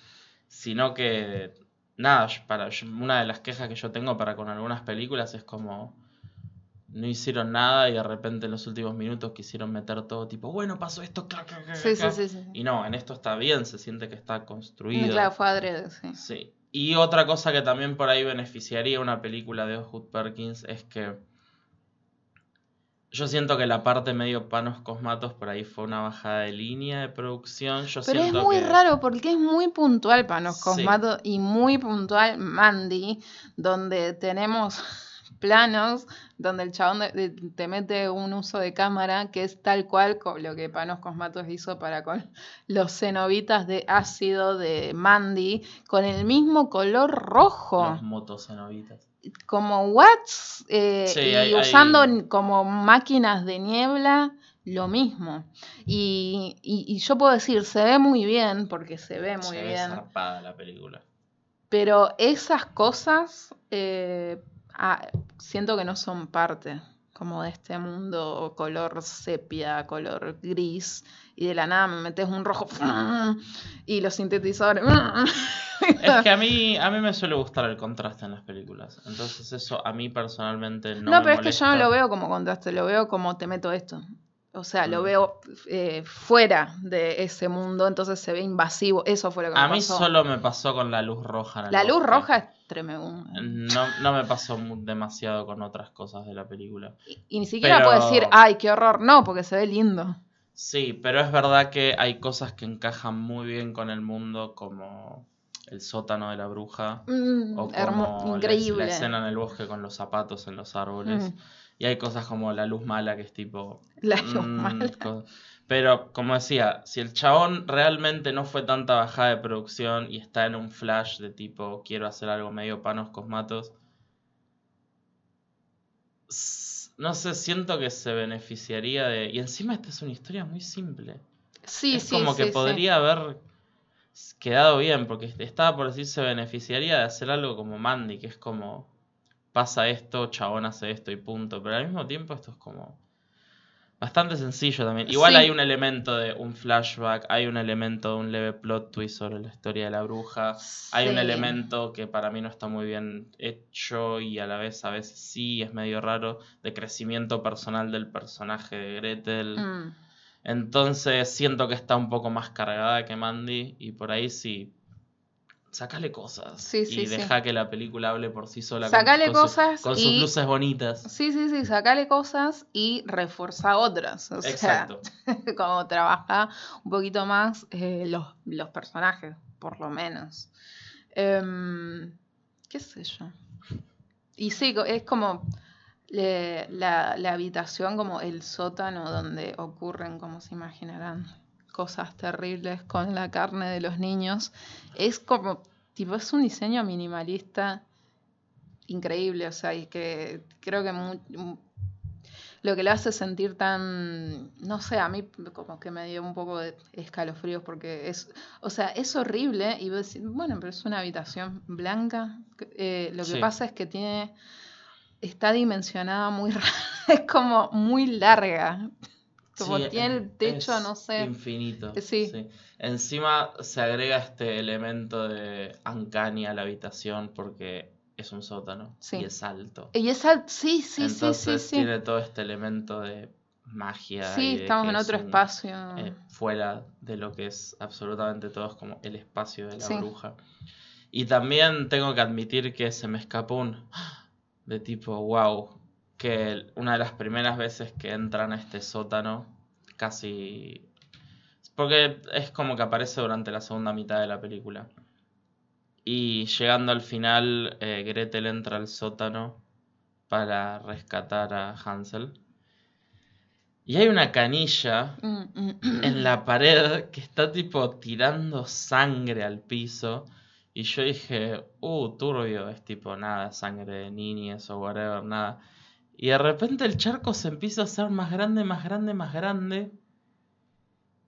sino que nada, para, una de las quejas que yo tengo para con algunas películas es como no hicieron nada y de repente en los últimos minutos quisieron meter todo tipo, bueno, pasó esto, clac, clac, clac, Sí, sí, clac". sí. Y no, en esto está bien, se siente que está construido. Claro, fue adrede, sí. Sí. Y otra cosa que también por ahí beneficiaría una película de Hood Perkins es que yo siento que la parte medio panos cosmatos por ahí fue una bajada de línea de producción. Yo Pero es muy que- raro porque es muy puntual Panos Sí. Cosmato y muy puntual Mandy, donde tenemos planos donde el chabón te mete un uso de cámara que es tal cual con lo que Panos Cosmatos hizo para con los cenobitas de ácido de Mandy, con el mismo color rojo. Los motocenovitas. como Watts eh, Sí, y hay- usando como máquinas de niebla lo mismo. Y, y- y yo puedo decir, se ve muy bien, porque se ve muy Se ve bien, zarpada la película. pero esas cosas eh, ah, siento que no son parte como de este mundo color sepia, color gris, y de la nada me metes un rojo y los sintetizadores. Es que a mí, a mí me suele gustar el contraste en las películas. Entonces eso a mí personalmente no, No, me pero es que yo no lo veo como contraste, lo veo como te meto esto. O sea, lo Mm. veo eh, fuera de ese mundo, entonces se ve invasivo. Eso fue lo que A me mí pasó. solo me pasó con la luz roja. La luz roja es tremenda. No, no me pasó demasiado con otras cosas de la película. Y, y ni siquiera Pero- puedo decir, ay, qué horror. No, porque se ve lindo. Sí, pero es verdad que hay cosas que encajan muy bien con el mundo, como el sótano de la bruja, Mm, o como increíble. La, escena en el bosque con los zapatos en los árboles. Mm, Y hay cosas como la luz mala, que es tipo... la luz mm, mala. Pero, como decía, si el chabón realmente no fue tanta bajada de producción y está en un flash de tipo, quiero hacer algo medio panos cosmatos, no sé, siento que se beneficiaría de... Y encima esta es una historia muy simple. Sí, es sí, como sí, que sí. podría haber quedado bien, porque estaba por decir se beneficiaría de hacer algo como Mandy, que es como pasa esto, chabón hace esto y punto. Pero al mismo tiempo esto es como bastante sencillo también. Igual Sí. hay un elemento de un flashback, hay un elemento de un leve plot twist sobre la historia de la bruja. Hay un elemento que para mí no está muy bien hecho y a la vez a veces sí es medio raro de crecimiento personal del personaje de Gretel. Mm. Entonces siento que está un poco más cargada que Mandy y por ahí sí. Sacale cosas Sí, sí, y sí. deja que la película hable por sí sola. Sacale con, con su- cosas con sus y- luces bonitas. Sí, sí, sí, sacale cosas y refuerza otras. O sea, Exacto. como trabaja un poquito más eh, los, los personajes, por lo menos. Em, ¿Qué sé yo? Y sí, es como le- la, la habitación, como el sótano donde ocurren, como se imaginarán, cosas terribles con la carne de los niños. Es como, tipo, es un diseño minimalista increíble, o sea, y que creo que lo que lo hace sentir tan, no sé, a mí como que me dio un poco de escalofríos porque es, o sea, es horrible y vos decís, bueno, pero es una habitación blanca. Eh, lo que Sí. pasa es que tiene, está dimensionada muy rara, es como muy larga. Como Sí, tiene el techo, es no sé. Infinito. Sí. Encima se agrega este elemento de uncanny a la habitación porque es un sótano Sí. y es alto. Y esa, sí, sí, sí, Entonces sí, sí. tiene todo este elemento de magia. Sí, de estamos en es otro un- espacio. eh, fuera de lo que es absolutamente todo, es como el espacio de la Sí. bruja. Y también tengo que admitir que se me escapó un de tipo, wow, que una de las primeras veces que entran a este sótano, casi... Porque es como que aparece durante la segunda mitad de la película. Y llegando al final, eh, Gretel entra al sótano para rescatar a Hansel. Y hay una canilla Mm, mm, en la pared que está tipo tirando sangre al piso. Y yo dije, uh, turbio, es tipo nada, sangre de niñes o whatever, nada. Y de repente el charco se empieza a hacer más grande, más grande, más grande.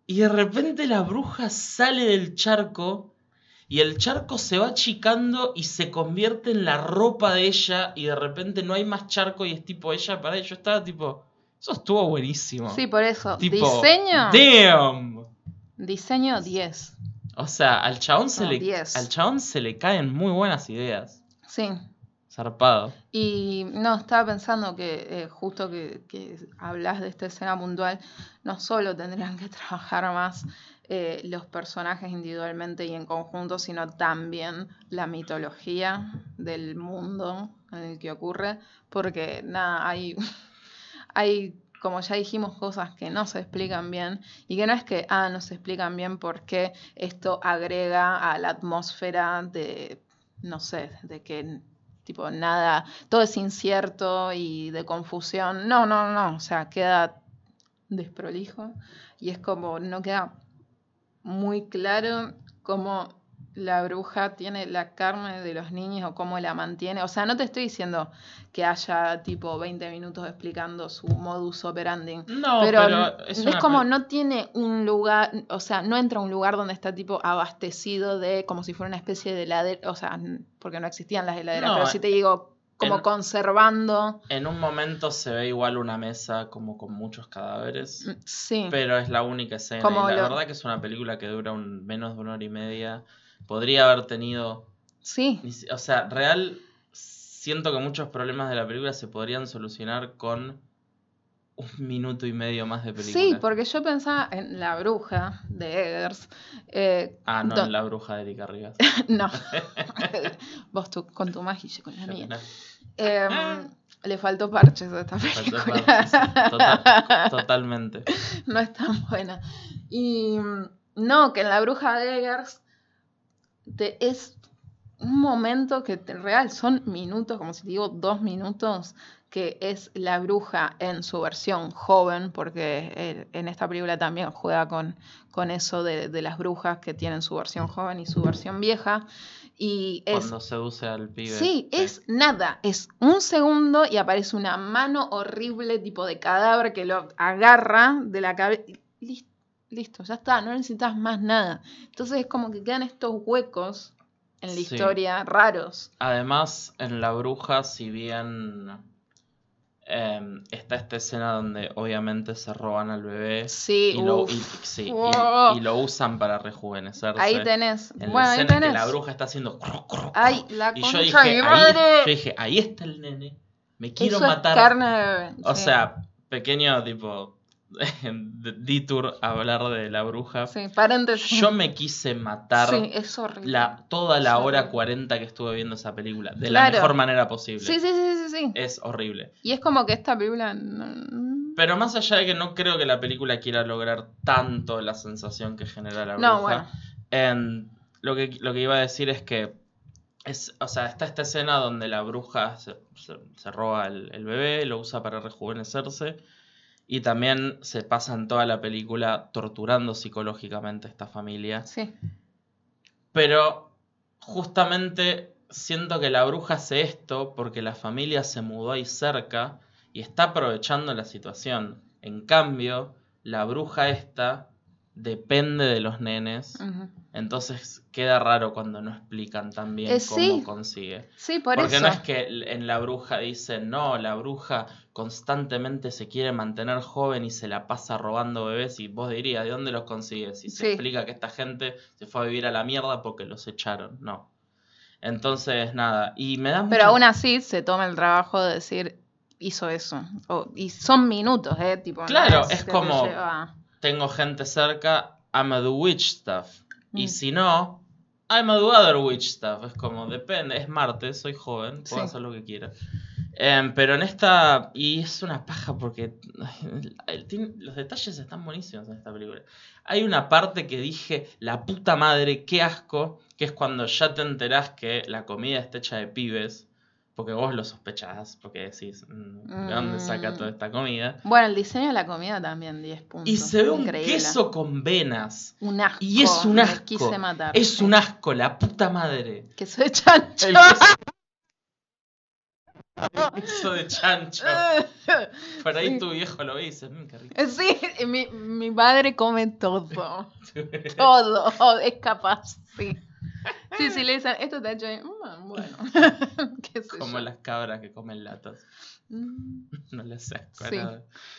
Y de repente la bruja sale del charco. Y el charco se va achicando y se convierte en la ropa de ella. Y de repente no hay más charco y es tipo ella para ella. Yo estaba tipo, eso estuvo buenísimo. Sí, por eso. Tipo, Diseño. Damn. Diseño 10. O sea, al chabón se le 10. al chabón se le caen muy buenas ideas. Sí. Zarpado. Y no, estaba pensando que eh, justo que, que hablas de esta escena puntual, no solo tendrían que trabajar más eh, los personajes individualmente y en conjunto, sino también la mitología del mundo en el que ocurre, porque nada, hay, hay, como ya dijimos, cosas que no se explican bien y que no es que, ah, no se explican bien porque esto agrega a la atmósfera de, no sé, de que tipo nada, todo es incierto y de confusión. No, no, no, o sea, queda desprolijo y es como no queda muy claro cómo la bruja tiene la carne de los niños o cómo la mantiene. O sea, no te estoy diciendo que haya tipo 20 minutos explicando su modus operandi. No, pero pero, es, como no tiene un lugar, o sea, no entra a un lugar donde está tipo abastecido de como si fuera una especie de heladera, o sea, porque no existían las heladeras, No, pero sí te digo como en- conservando. En un momento se ve igual una mesa como con muchos cadáveres. Mm, Sí. Pero es la única escena. Como y la lo- verdad que es una película que dura un, menos de una hora y media. Podría haber tenido. Sí, O sea, real. Siento que muchos problemas de la película se podrían solucionar con un minuto y medio más de película. sí, porque yo pensaba en La Bruja de Eggers. eh, Ah, no, en la bruja de Erika Rivas. no. Vos tú, con tu magia y con la mía. Em, le faltó parches a esta Faltó película. parches, total- totalmente. no es tan buena. Y mm, no, que en La Bruja de Eggers te- es un momento que en real son minutos, como si te digo dos minutos, que es la bruja en su versión joven, porque eh, en esta película también juega con, con eso de, de las brujas que tienen su versión joven y su versión vieja. Y es Cuando seduce al pibe. Sí, es nada, es un segundo y aparece una mano horrible tipo de cadáver que lo agarra de la cabeza. Listo, ya está, no necesitas más nada. Entonces es como que quedan estos huecos en la Sí. historia raros. Además, en La Bruja, si bien em, está esta escena donde obviamente se roban al bebé Sí, y, lo, uf. y- sí, y- Wow. y lo usan para rejuvenecerse. Ahí tenés. En bueno, la ahí escena en tenés. que la bruja está haciendo... Ay, la y yo dije, ahí, yo dije, ahí está el nene, me quiero Eso es matar. carne de bebé, O sea, pequeño tipo detour hablar de la bruja. Sí, paréntesis. Yo me quise matar Sí, es horrible. la, toda la Es hora horrible. 40 que estuve viendo esa película. De la mejor manera posible. Sí, sí, sí, sí, sí. Es horrible. Y es como que esta película. Pero más allá de que no creo que la película quiera lograr tanto la sensación que genera la bruja. No, bueno. en- lo, que, lo que iba a decir es que. Es, o sea, está esta escena donde la bruja se, se- se roba el, el bebé, lo usa para rejuvenecerse. Y también se pasa en toda la película torturando psicológicamente a esta familia. Sí. Pero justamente siento que la bruja hace esto porque la familia se mudó ahí cerca y está aprovechando la situación. En cambio, la bruja esta depende de los nenes. Entonces queda raro cuando no explican tan bien Eh, cómo sí. consigue. Sí, por Porque eso. no es que en la bruja dicen, no, la bruja constantemente se quiere mantener joven y se la pasa robando bebés y vos dirías, ¿de dónde los consigues? Y se explica que esta gente se fue a vivir a la mierda porque los echaron. No. Entonces, nada. Y me da Pero aún así se toma el trabajo de decir, hizo eso. O- y son minutos, ¿eh? Tipo, no Claro, es como- lleva- tengo gente cerca, I'm a do witch stuff. Y Mm. si no, I'm a do other witch stuff. Es como, depende, es martes, soy joven, puedo Sí. hacer lo que quiera. Em, pero en esta, y es una paja porque ay, el- tiene- los detalles están buenísimos en esta película. Hay una parte que dije, la puta madre, qué asco, que es cuando ya te enterás que la comida está hecha de pibes, porque vos lo sospechás, porque decís, mm, ¿de dónde saca Mm. toda esta comida? Bueno, el diseño de la comida también, 10 puntos. Y se ve un queso con venas. Un asco. Y es un me asco. quise matar. Es un asco, la puta madre. Queso de chancho. El queso, el queso de chancho. Por ahí Sí. tu viejo lo dice, mmm, qué rico. Sí, mi, mi padre come todo. Todo. Es capaz, sí. Sí, sí, le dicen, esto está hecho de... Mm, bueno. ¿Qué sé Como yo. las cabras que comen latas. Mm, No les sé. Sí.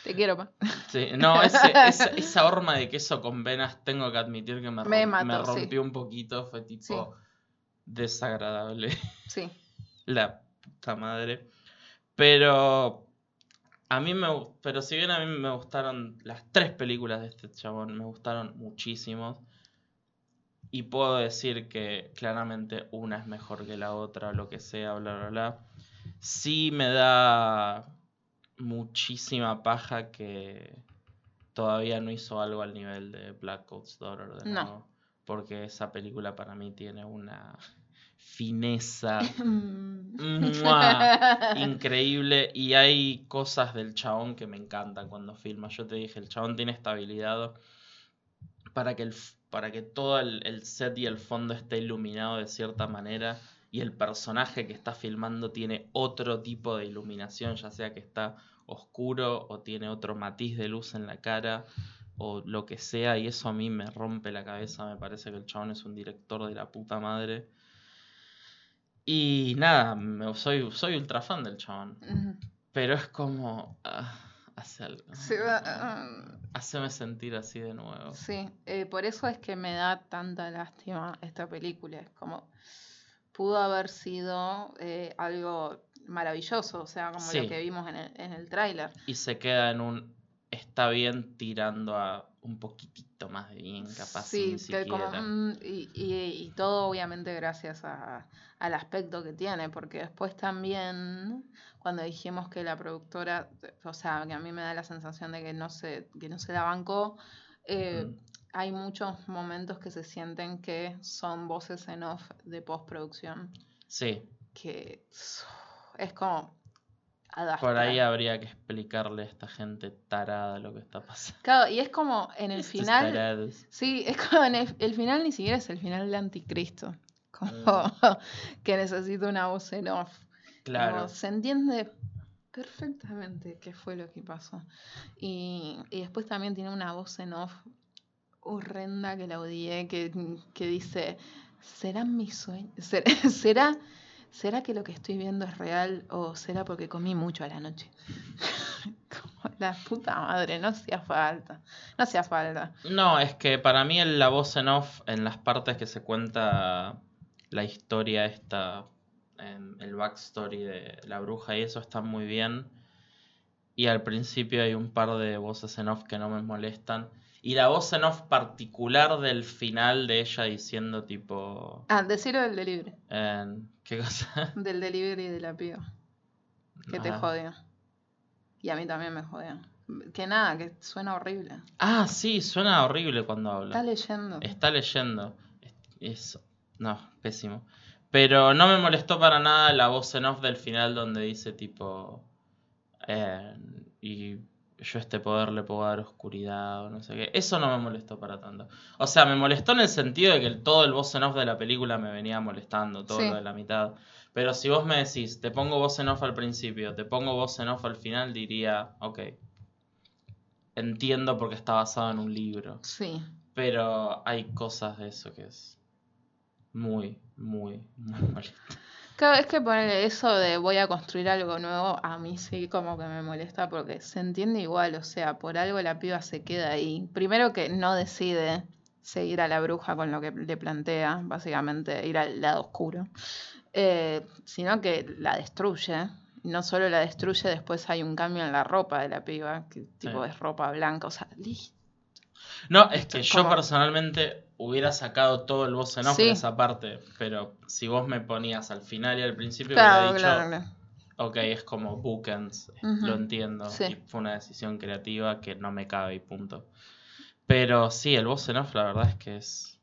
Te quiero, pa. Sí, no, ese- esa, esa horma de queso con venas, tengo que admitir que me, Me me sí. rompió un poquito. Fue tipo Sí. desagradable. Sí. La puta madre. Pero a mí me pero si bien a mí me gustaron las tres películas de este chabón, me gustaron muchísimos. Y puedo decir que claramente una es mejor que la otra, lo que sea, bla, bla, bla. Sí me da muchísima paja que todavía no hizo algo al nivel de Black Coat's Daughter de No. Porque esa película para mí tiene una fineza. ¡mua! increíble y hay cosas del chabón que me encantan cuando filma. Yo te dije, el chabón tiene esta habilidad para que, el, para que todo el, el set y el fondo esté iluminado de cierta manera y el personaje que está filmando tiene otro tipo de iluminación, ya sea que está oscuro o tiene otro matiz de luz en la cara o lo que sea y eso a mí me rompe la cabeza, me parece que el chabón es un director de la puta madre. Y nada, me- soy, soy ultra fan del chabón. Pero es como. ah, hace algo. Se va- ah, Haceme sentir así de nuevo. Sí, eh, por eso es que me da tanta lástima esta película. Es como, pudo haber sido eh, algo maravilloso, o sea, como Sí. lo que vimos en el, en el tráiler. Y se queda en un. Está bien tirando a un poquitito más de bien, capaz. Sí, que como, mm, y, y- y todo obviamente gracias a- al aspecto que tiene, porque después también cuando dijimos que la productora, o sea, que a mí me da la sensación de que no se, que no se la bancó, eh, hay muchos momentos que se sienten que son voces en off de postproducción, Sí, que es como... por ahí habría que explicarle a esta gente tarada lo que está pasando. Claro, y es como en el Estos final... tarados. Sí, es como en el, el final ni siquiera es el final de Anticristo. Como que necesita una voz en off. Como Claro. se entiende perfectamente qué fue lo que pasó. Y, y después también tiene una voz en off horrenda que la odié, que, que dice, ¿serán mis sueños? ¿Será, será, ¿Será que lo que estoy viendo es real o será porque comí mucho a la noche? Como la puta madre, no hacía falta. No hacía falta. No, es que para mí el- la voz en off, en las partes que se cuenta la historia esta, el backstory de la bruja y eso está muy bien. Y al principio hay un par de voces en off que no me molestan. Y la voz en off particular del final de ella diciendo tipo... Ah, decirlo del delivery. ¿Qué cosa? Del delivery de la piba. Que te Ajá. jodió. Y a mí también me jodió. Que nada, que suena horrible. Ah, sí, suena horrible cuando habla. Está leyendo. Está leyendo. Es, no, pésimo. Pero no me molestó para nada la voz en off del final donde dice tipo... eh, y yo este poder le puedo dar oscuridad o no sé qué. Eso no me molestó para tanto. O sea, me molestó en el sentido de que el- todo el voz en off de la película me venía molestando, todo Sí. lo de la mitad. Pero si vos me decís, te pongo voz en off al principio, te pongo voz en off al final, diría, ok. Entiendo porque está basado en un libro. Sí. Pero hay cosas de eso que es muy, muy, muy molesto. Claro, es que ponerle eso de voy a construir algo nuevo, a mí sí como que me molesta porque se entiende igual, o sea, por algo la piba se queda ahí. Primero que no decide seguir a la bruja con lo que le plantea, básicamente ir al lado oscuro, eh, sino que la destruye. No solo la destruye, después hay un cambio en la ropa de la piba, que tipo Sí. es ropa blanca, o sea, listo. No, es que yo ¿Cómo? personalmente hubiera sacado todo el voz en off Sí. de esa parte, pero si vos me ponías al final y al principio, Claro, hubiera dicho, claro, claro. ok, es como bookends, Ujú. lo entiendo, Sí. y fue una decisión creativa que no me cabe y punto. Pero sí, el voz en off la verdad es que es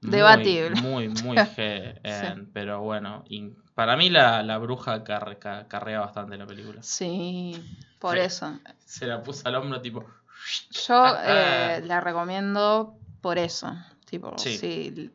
Debatible. Muy, muy G, en- pero bueno, para mí la, la bruja car- ca- carrea bastante la película. Sí, por eso. Se la puso al hombro tipo... Yo Ah, eh, ah. la recomiendo por eso. Tipo, Sí. sí.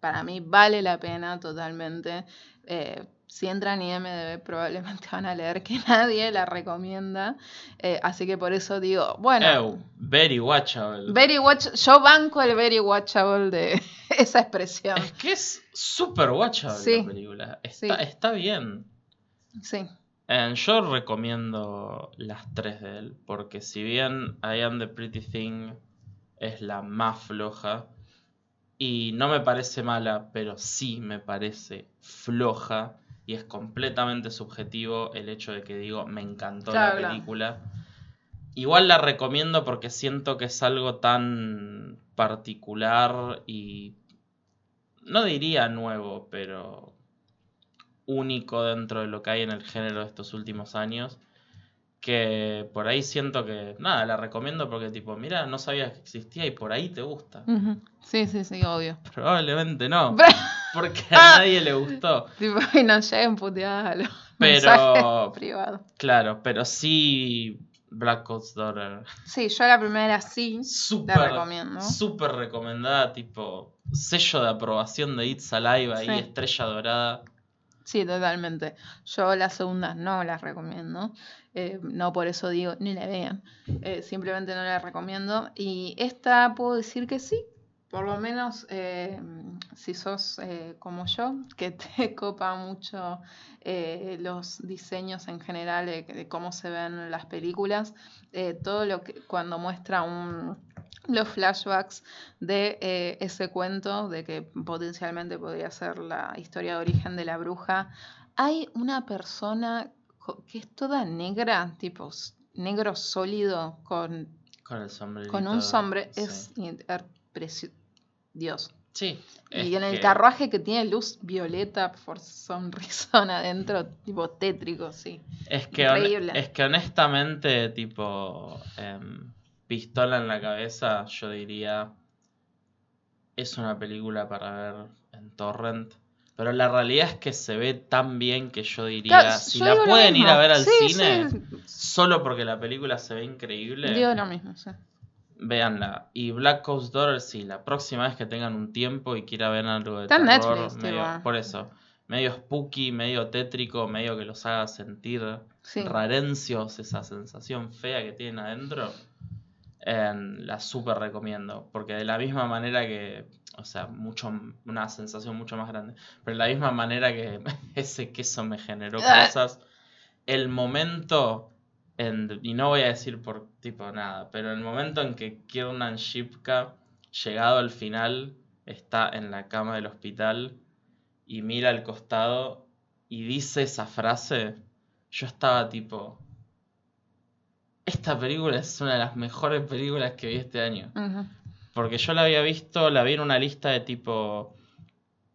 para mí vale la pena totalmente. Eh, si entran en IMDB probablemente van a leer que nadie la recomienda. Eh, así que por eso digo, bueno, Ew, very watchable. very watch, yo banco el very watchable de esa expresión. Es que es súper watchable Sí. la película. Está, Sí. está bien. Sí, Yo recomiendo las tres de él, porque si bien I Am the Pretty Thing es la más floja, y no me parece mala, pero sí me parece floja, y es completamente subjetivo el hecho de que digo, me encantó Claro, la claro. película. Igual la recomiendo porque siento que es algo tan particular y no diría nuevo, pero único dentro de lo que hay en el género de estos últimos años. Que por ahí siento que, nada, la recomiendo porque tipo, mira, no sabías que existía y por ahí te gusta. Sí, sí, sí, obvio. Probablemente no, porque a nadie le gustó. tipo, y no lleguen puteadas a los Pero- privados. Claro, pero sí Black Coat's Daughter. Sí, yo la primera sí. Súper, recomiendo. súper recomendada, tipo sello de aprobación de It's Alive ahí, Sí. estrella dorada. Sí, totalmente. Yo la segunda no la recomiendo. Eh, no por eso digo, ni la vean. Eh, simplemente no la recomiendo. Y esta puedo decir que sí. Por lo menos eh, si sos como yo, que te copa mucho los diseños en general de, cómo se ven las películas. todo lo que cuando muestra un, los flashbacks de eh, ese cuento de que potencialmente podría ser la historia de origen de la bruja. Hay una persona que es toda negra, tipo negro sólido, con, Con el con un sombre. sí. Es preci- Dios. Sí. Y en el que- carruaje que tiene luz violeta por sonrisón adentro, tipo tétrico, sí. Es que, Increíble. es que honestamente, tipo, em, pistola en la cabeza, yo diría, es una película para ver en torrent. Pero la realidad es que se ve tan bien que yo diría, Claro, si yo la pueden ir a ver al Sí, cine, sí, solo porque la película se ve increíble, digo lo mismo, sí. véanla. Y Black Coast Daughter, sí, la próxima vez que tengan un tiempo y quiera ver algo de Está terror, Netflix, medio- por eso, medio spooky, medio tétrico, medio que los haga sentir Sí. rarencios, esa sensación fea que tienen adentro, eh, la súper recomiendo. Porque de la misma manera que, o sea, mucho, una sensación mucho más grande, pero de la misma manera que ese queso me generó Ah. cosas, el momento, en- y no voy a decir por tipo nada, pero el momento en que Kiernan Shipka, llegado al final, está en la cama del hospital y mira al costado y dice esa frase, yo estaba tipo, esta película es una de las mejores películas que vi este año. Porque yo la había visto, la vi en una lista de tipo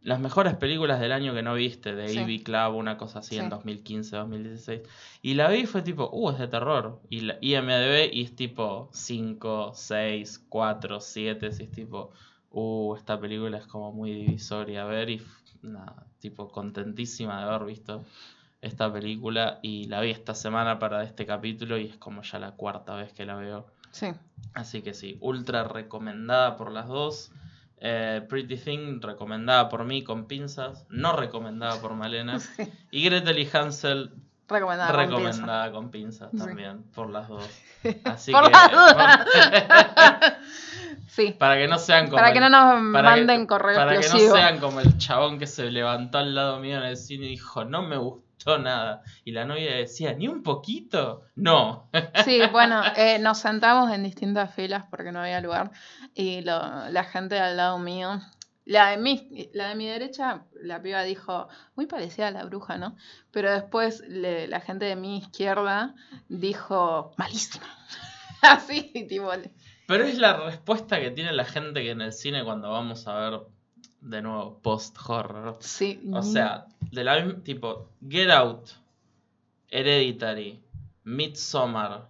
las mejores películas del año que no viste, de Sí. A.B. Club, una cosa así en Sí. 2015, 2016. Y la vi y fue tipo, uh, es de terror. Y la IMDB y es tipo 5, 6, 4, 7, y es tipo, uh, esta película es como muy divisoria a ver y nada, tipo contentísima de haber visto esta película y la vi esta semana para este capítulo y es como ya la cuarta vez que la veo. Sí. Así que sí, ultra recomendada por las dos. Eh, Pretty Thing recomendada por mí con pinzas, no recomendada por Malena. Sí. Y Gretel y Hansel Recomendada. con pinzas Sí. también, por las dos. Así Por que, las. Sí. para que no sean como Para que no nos manden correo Para que no sean como el chabón que se levantó al lado mío en el cine y dijo, no me gustó nada. Y la novia decía, ¿ni un poquito? No. Sí, bueno, eh, nos sentamos en distintas filas porque no había lugar y lo- la gente al lado mío, la de, mi, la de mi derecha, la piba dijo, muy parecida a la bruja, ¿no? Pero después le- la gente de mi izquierda dijo, malísima. Así, tipo, Pero es la respuesta que tiene la gente que en el cine cuando vamos a ver de nuevo post-horror. sí. O sea, de la tipo, Get Out, Hereditary, Midsommar.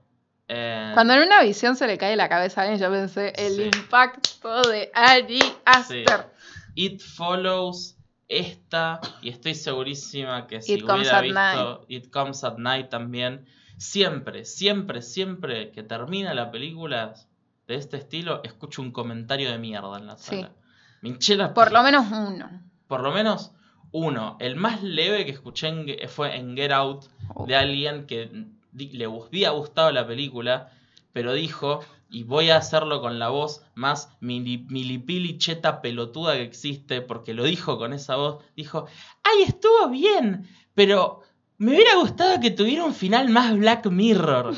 eh, Cuando en una visión se le cae la cabeza a alguien, yo pensé el Sí. impacto de Ari Aster. It Follows, esta, y estoy segurísima que si It hubiera visto It Comes at Night también, siempre, siempre, siempre que termina la película de este estilo, escucho un comentario de mierda en la Sí. sala. Me Por lo menos uno. por lo menos uno. El más leve que escuché en fue en Get Out Oh. de alguien que le había gustado la película, pero dijo, y voy a hacerlo con la voz más mili- milipili cheta pelotuda que existe, porque lo dijo con esa voz, dijo, ¡ay, estuvo bien! Pero me hubiera gustado que tuviera un final más Black Mirror.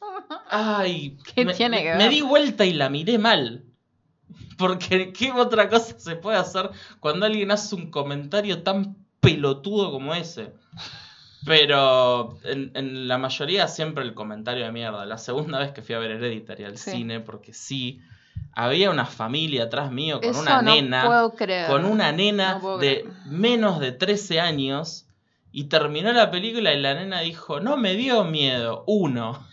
Ay, ¿Qué me, tiene que me ver? di vuelta y la miré mal. Porque qué otra cosa se puede hacer cuando alguien hace un comentario tan pelotudo como ese. Pero en, en la mayoría siempre el comentario de mierda. La segunda vez que fui a ver Hereditary al Sí. cine, porque sí, había una familia atrás mío con Eso una no nena puedo creer. con una nena No de menos de 13 años y terminó la película y la nena dijo, no me dio miedo, uno.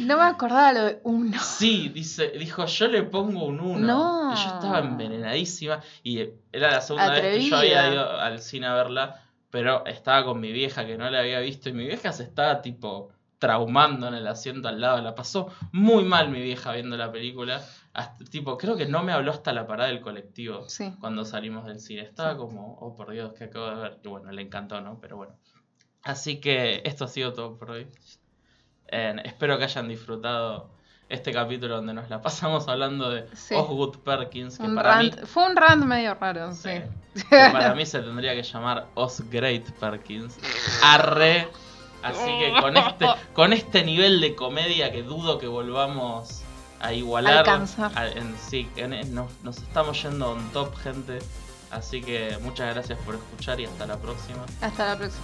No me acordaba lo de uno. Sí, dice, dijo, yo le pongo un uno. No. Y yo estaba envenenadísima y era la segunda vez que yo había ido al cine a verla, pero estaba con mi vieja que no la había visto y mi vieja se estaba tipo traumando en el asiento al lado. La pasó muy mal mi vieja viendo la película. Hasta- tipo, creo que no me habló hasta la parada del colectivo. Sí. cuando salimos del cine. Estaba como, oh por Dios, que acabo de ver. Y bueno, le encantó, ¿no? Pero bueno. Así que esto ha sido todo por hoy. Eh, espero que hayan disfrutado este capítulo donde nos la pasamos hablando de Sí. Osgood Perkins, que Un para mí, Fue un rant medio raro, sí. Que para mí se tendría que llamar Osgreat Perkins. Arre. Así que con este, con este nivel de comedia que dudo que volvamos a igualar. Alcanzar. a- en- sí, en- nos, nos estamos yendo on top, gente. Así que muchas gracias por escuchar y hasta la próxima. Hasta la próxima.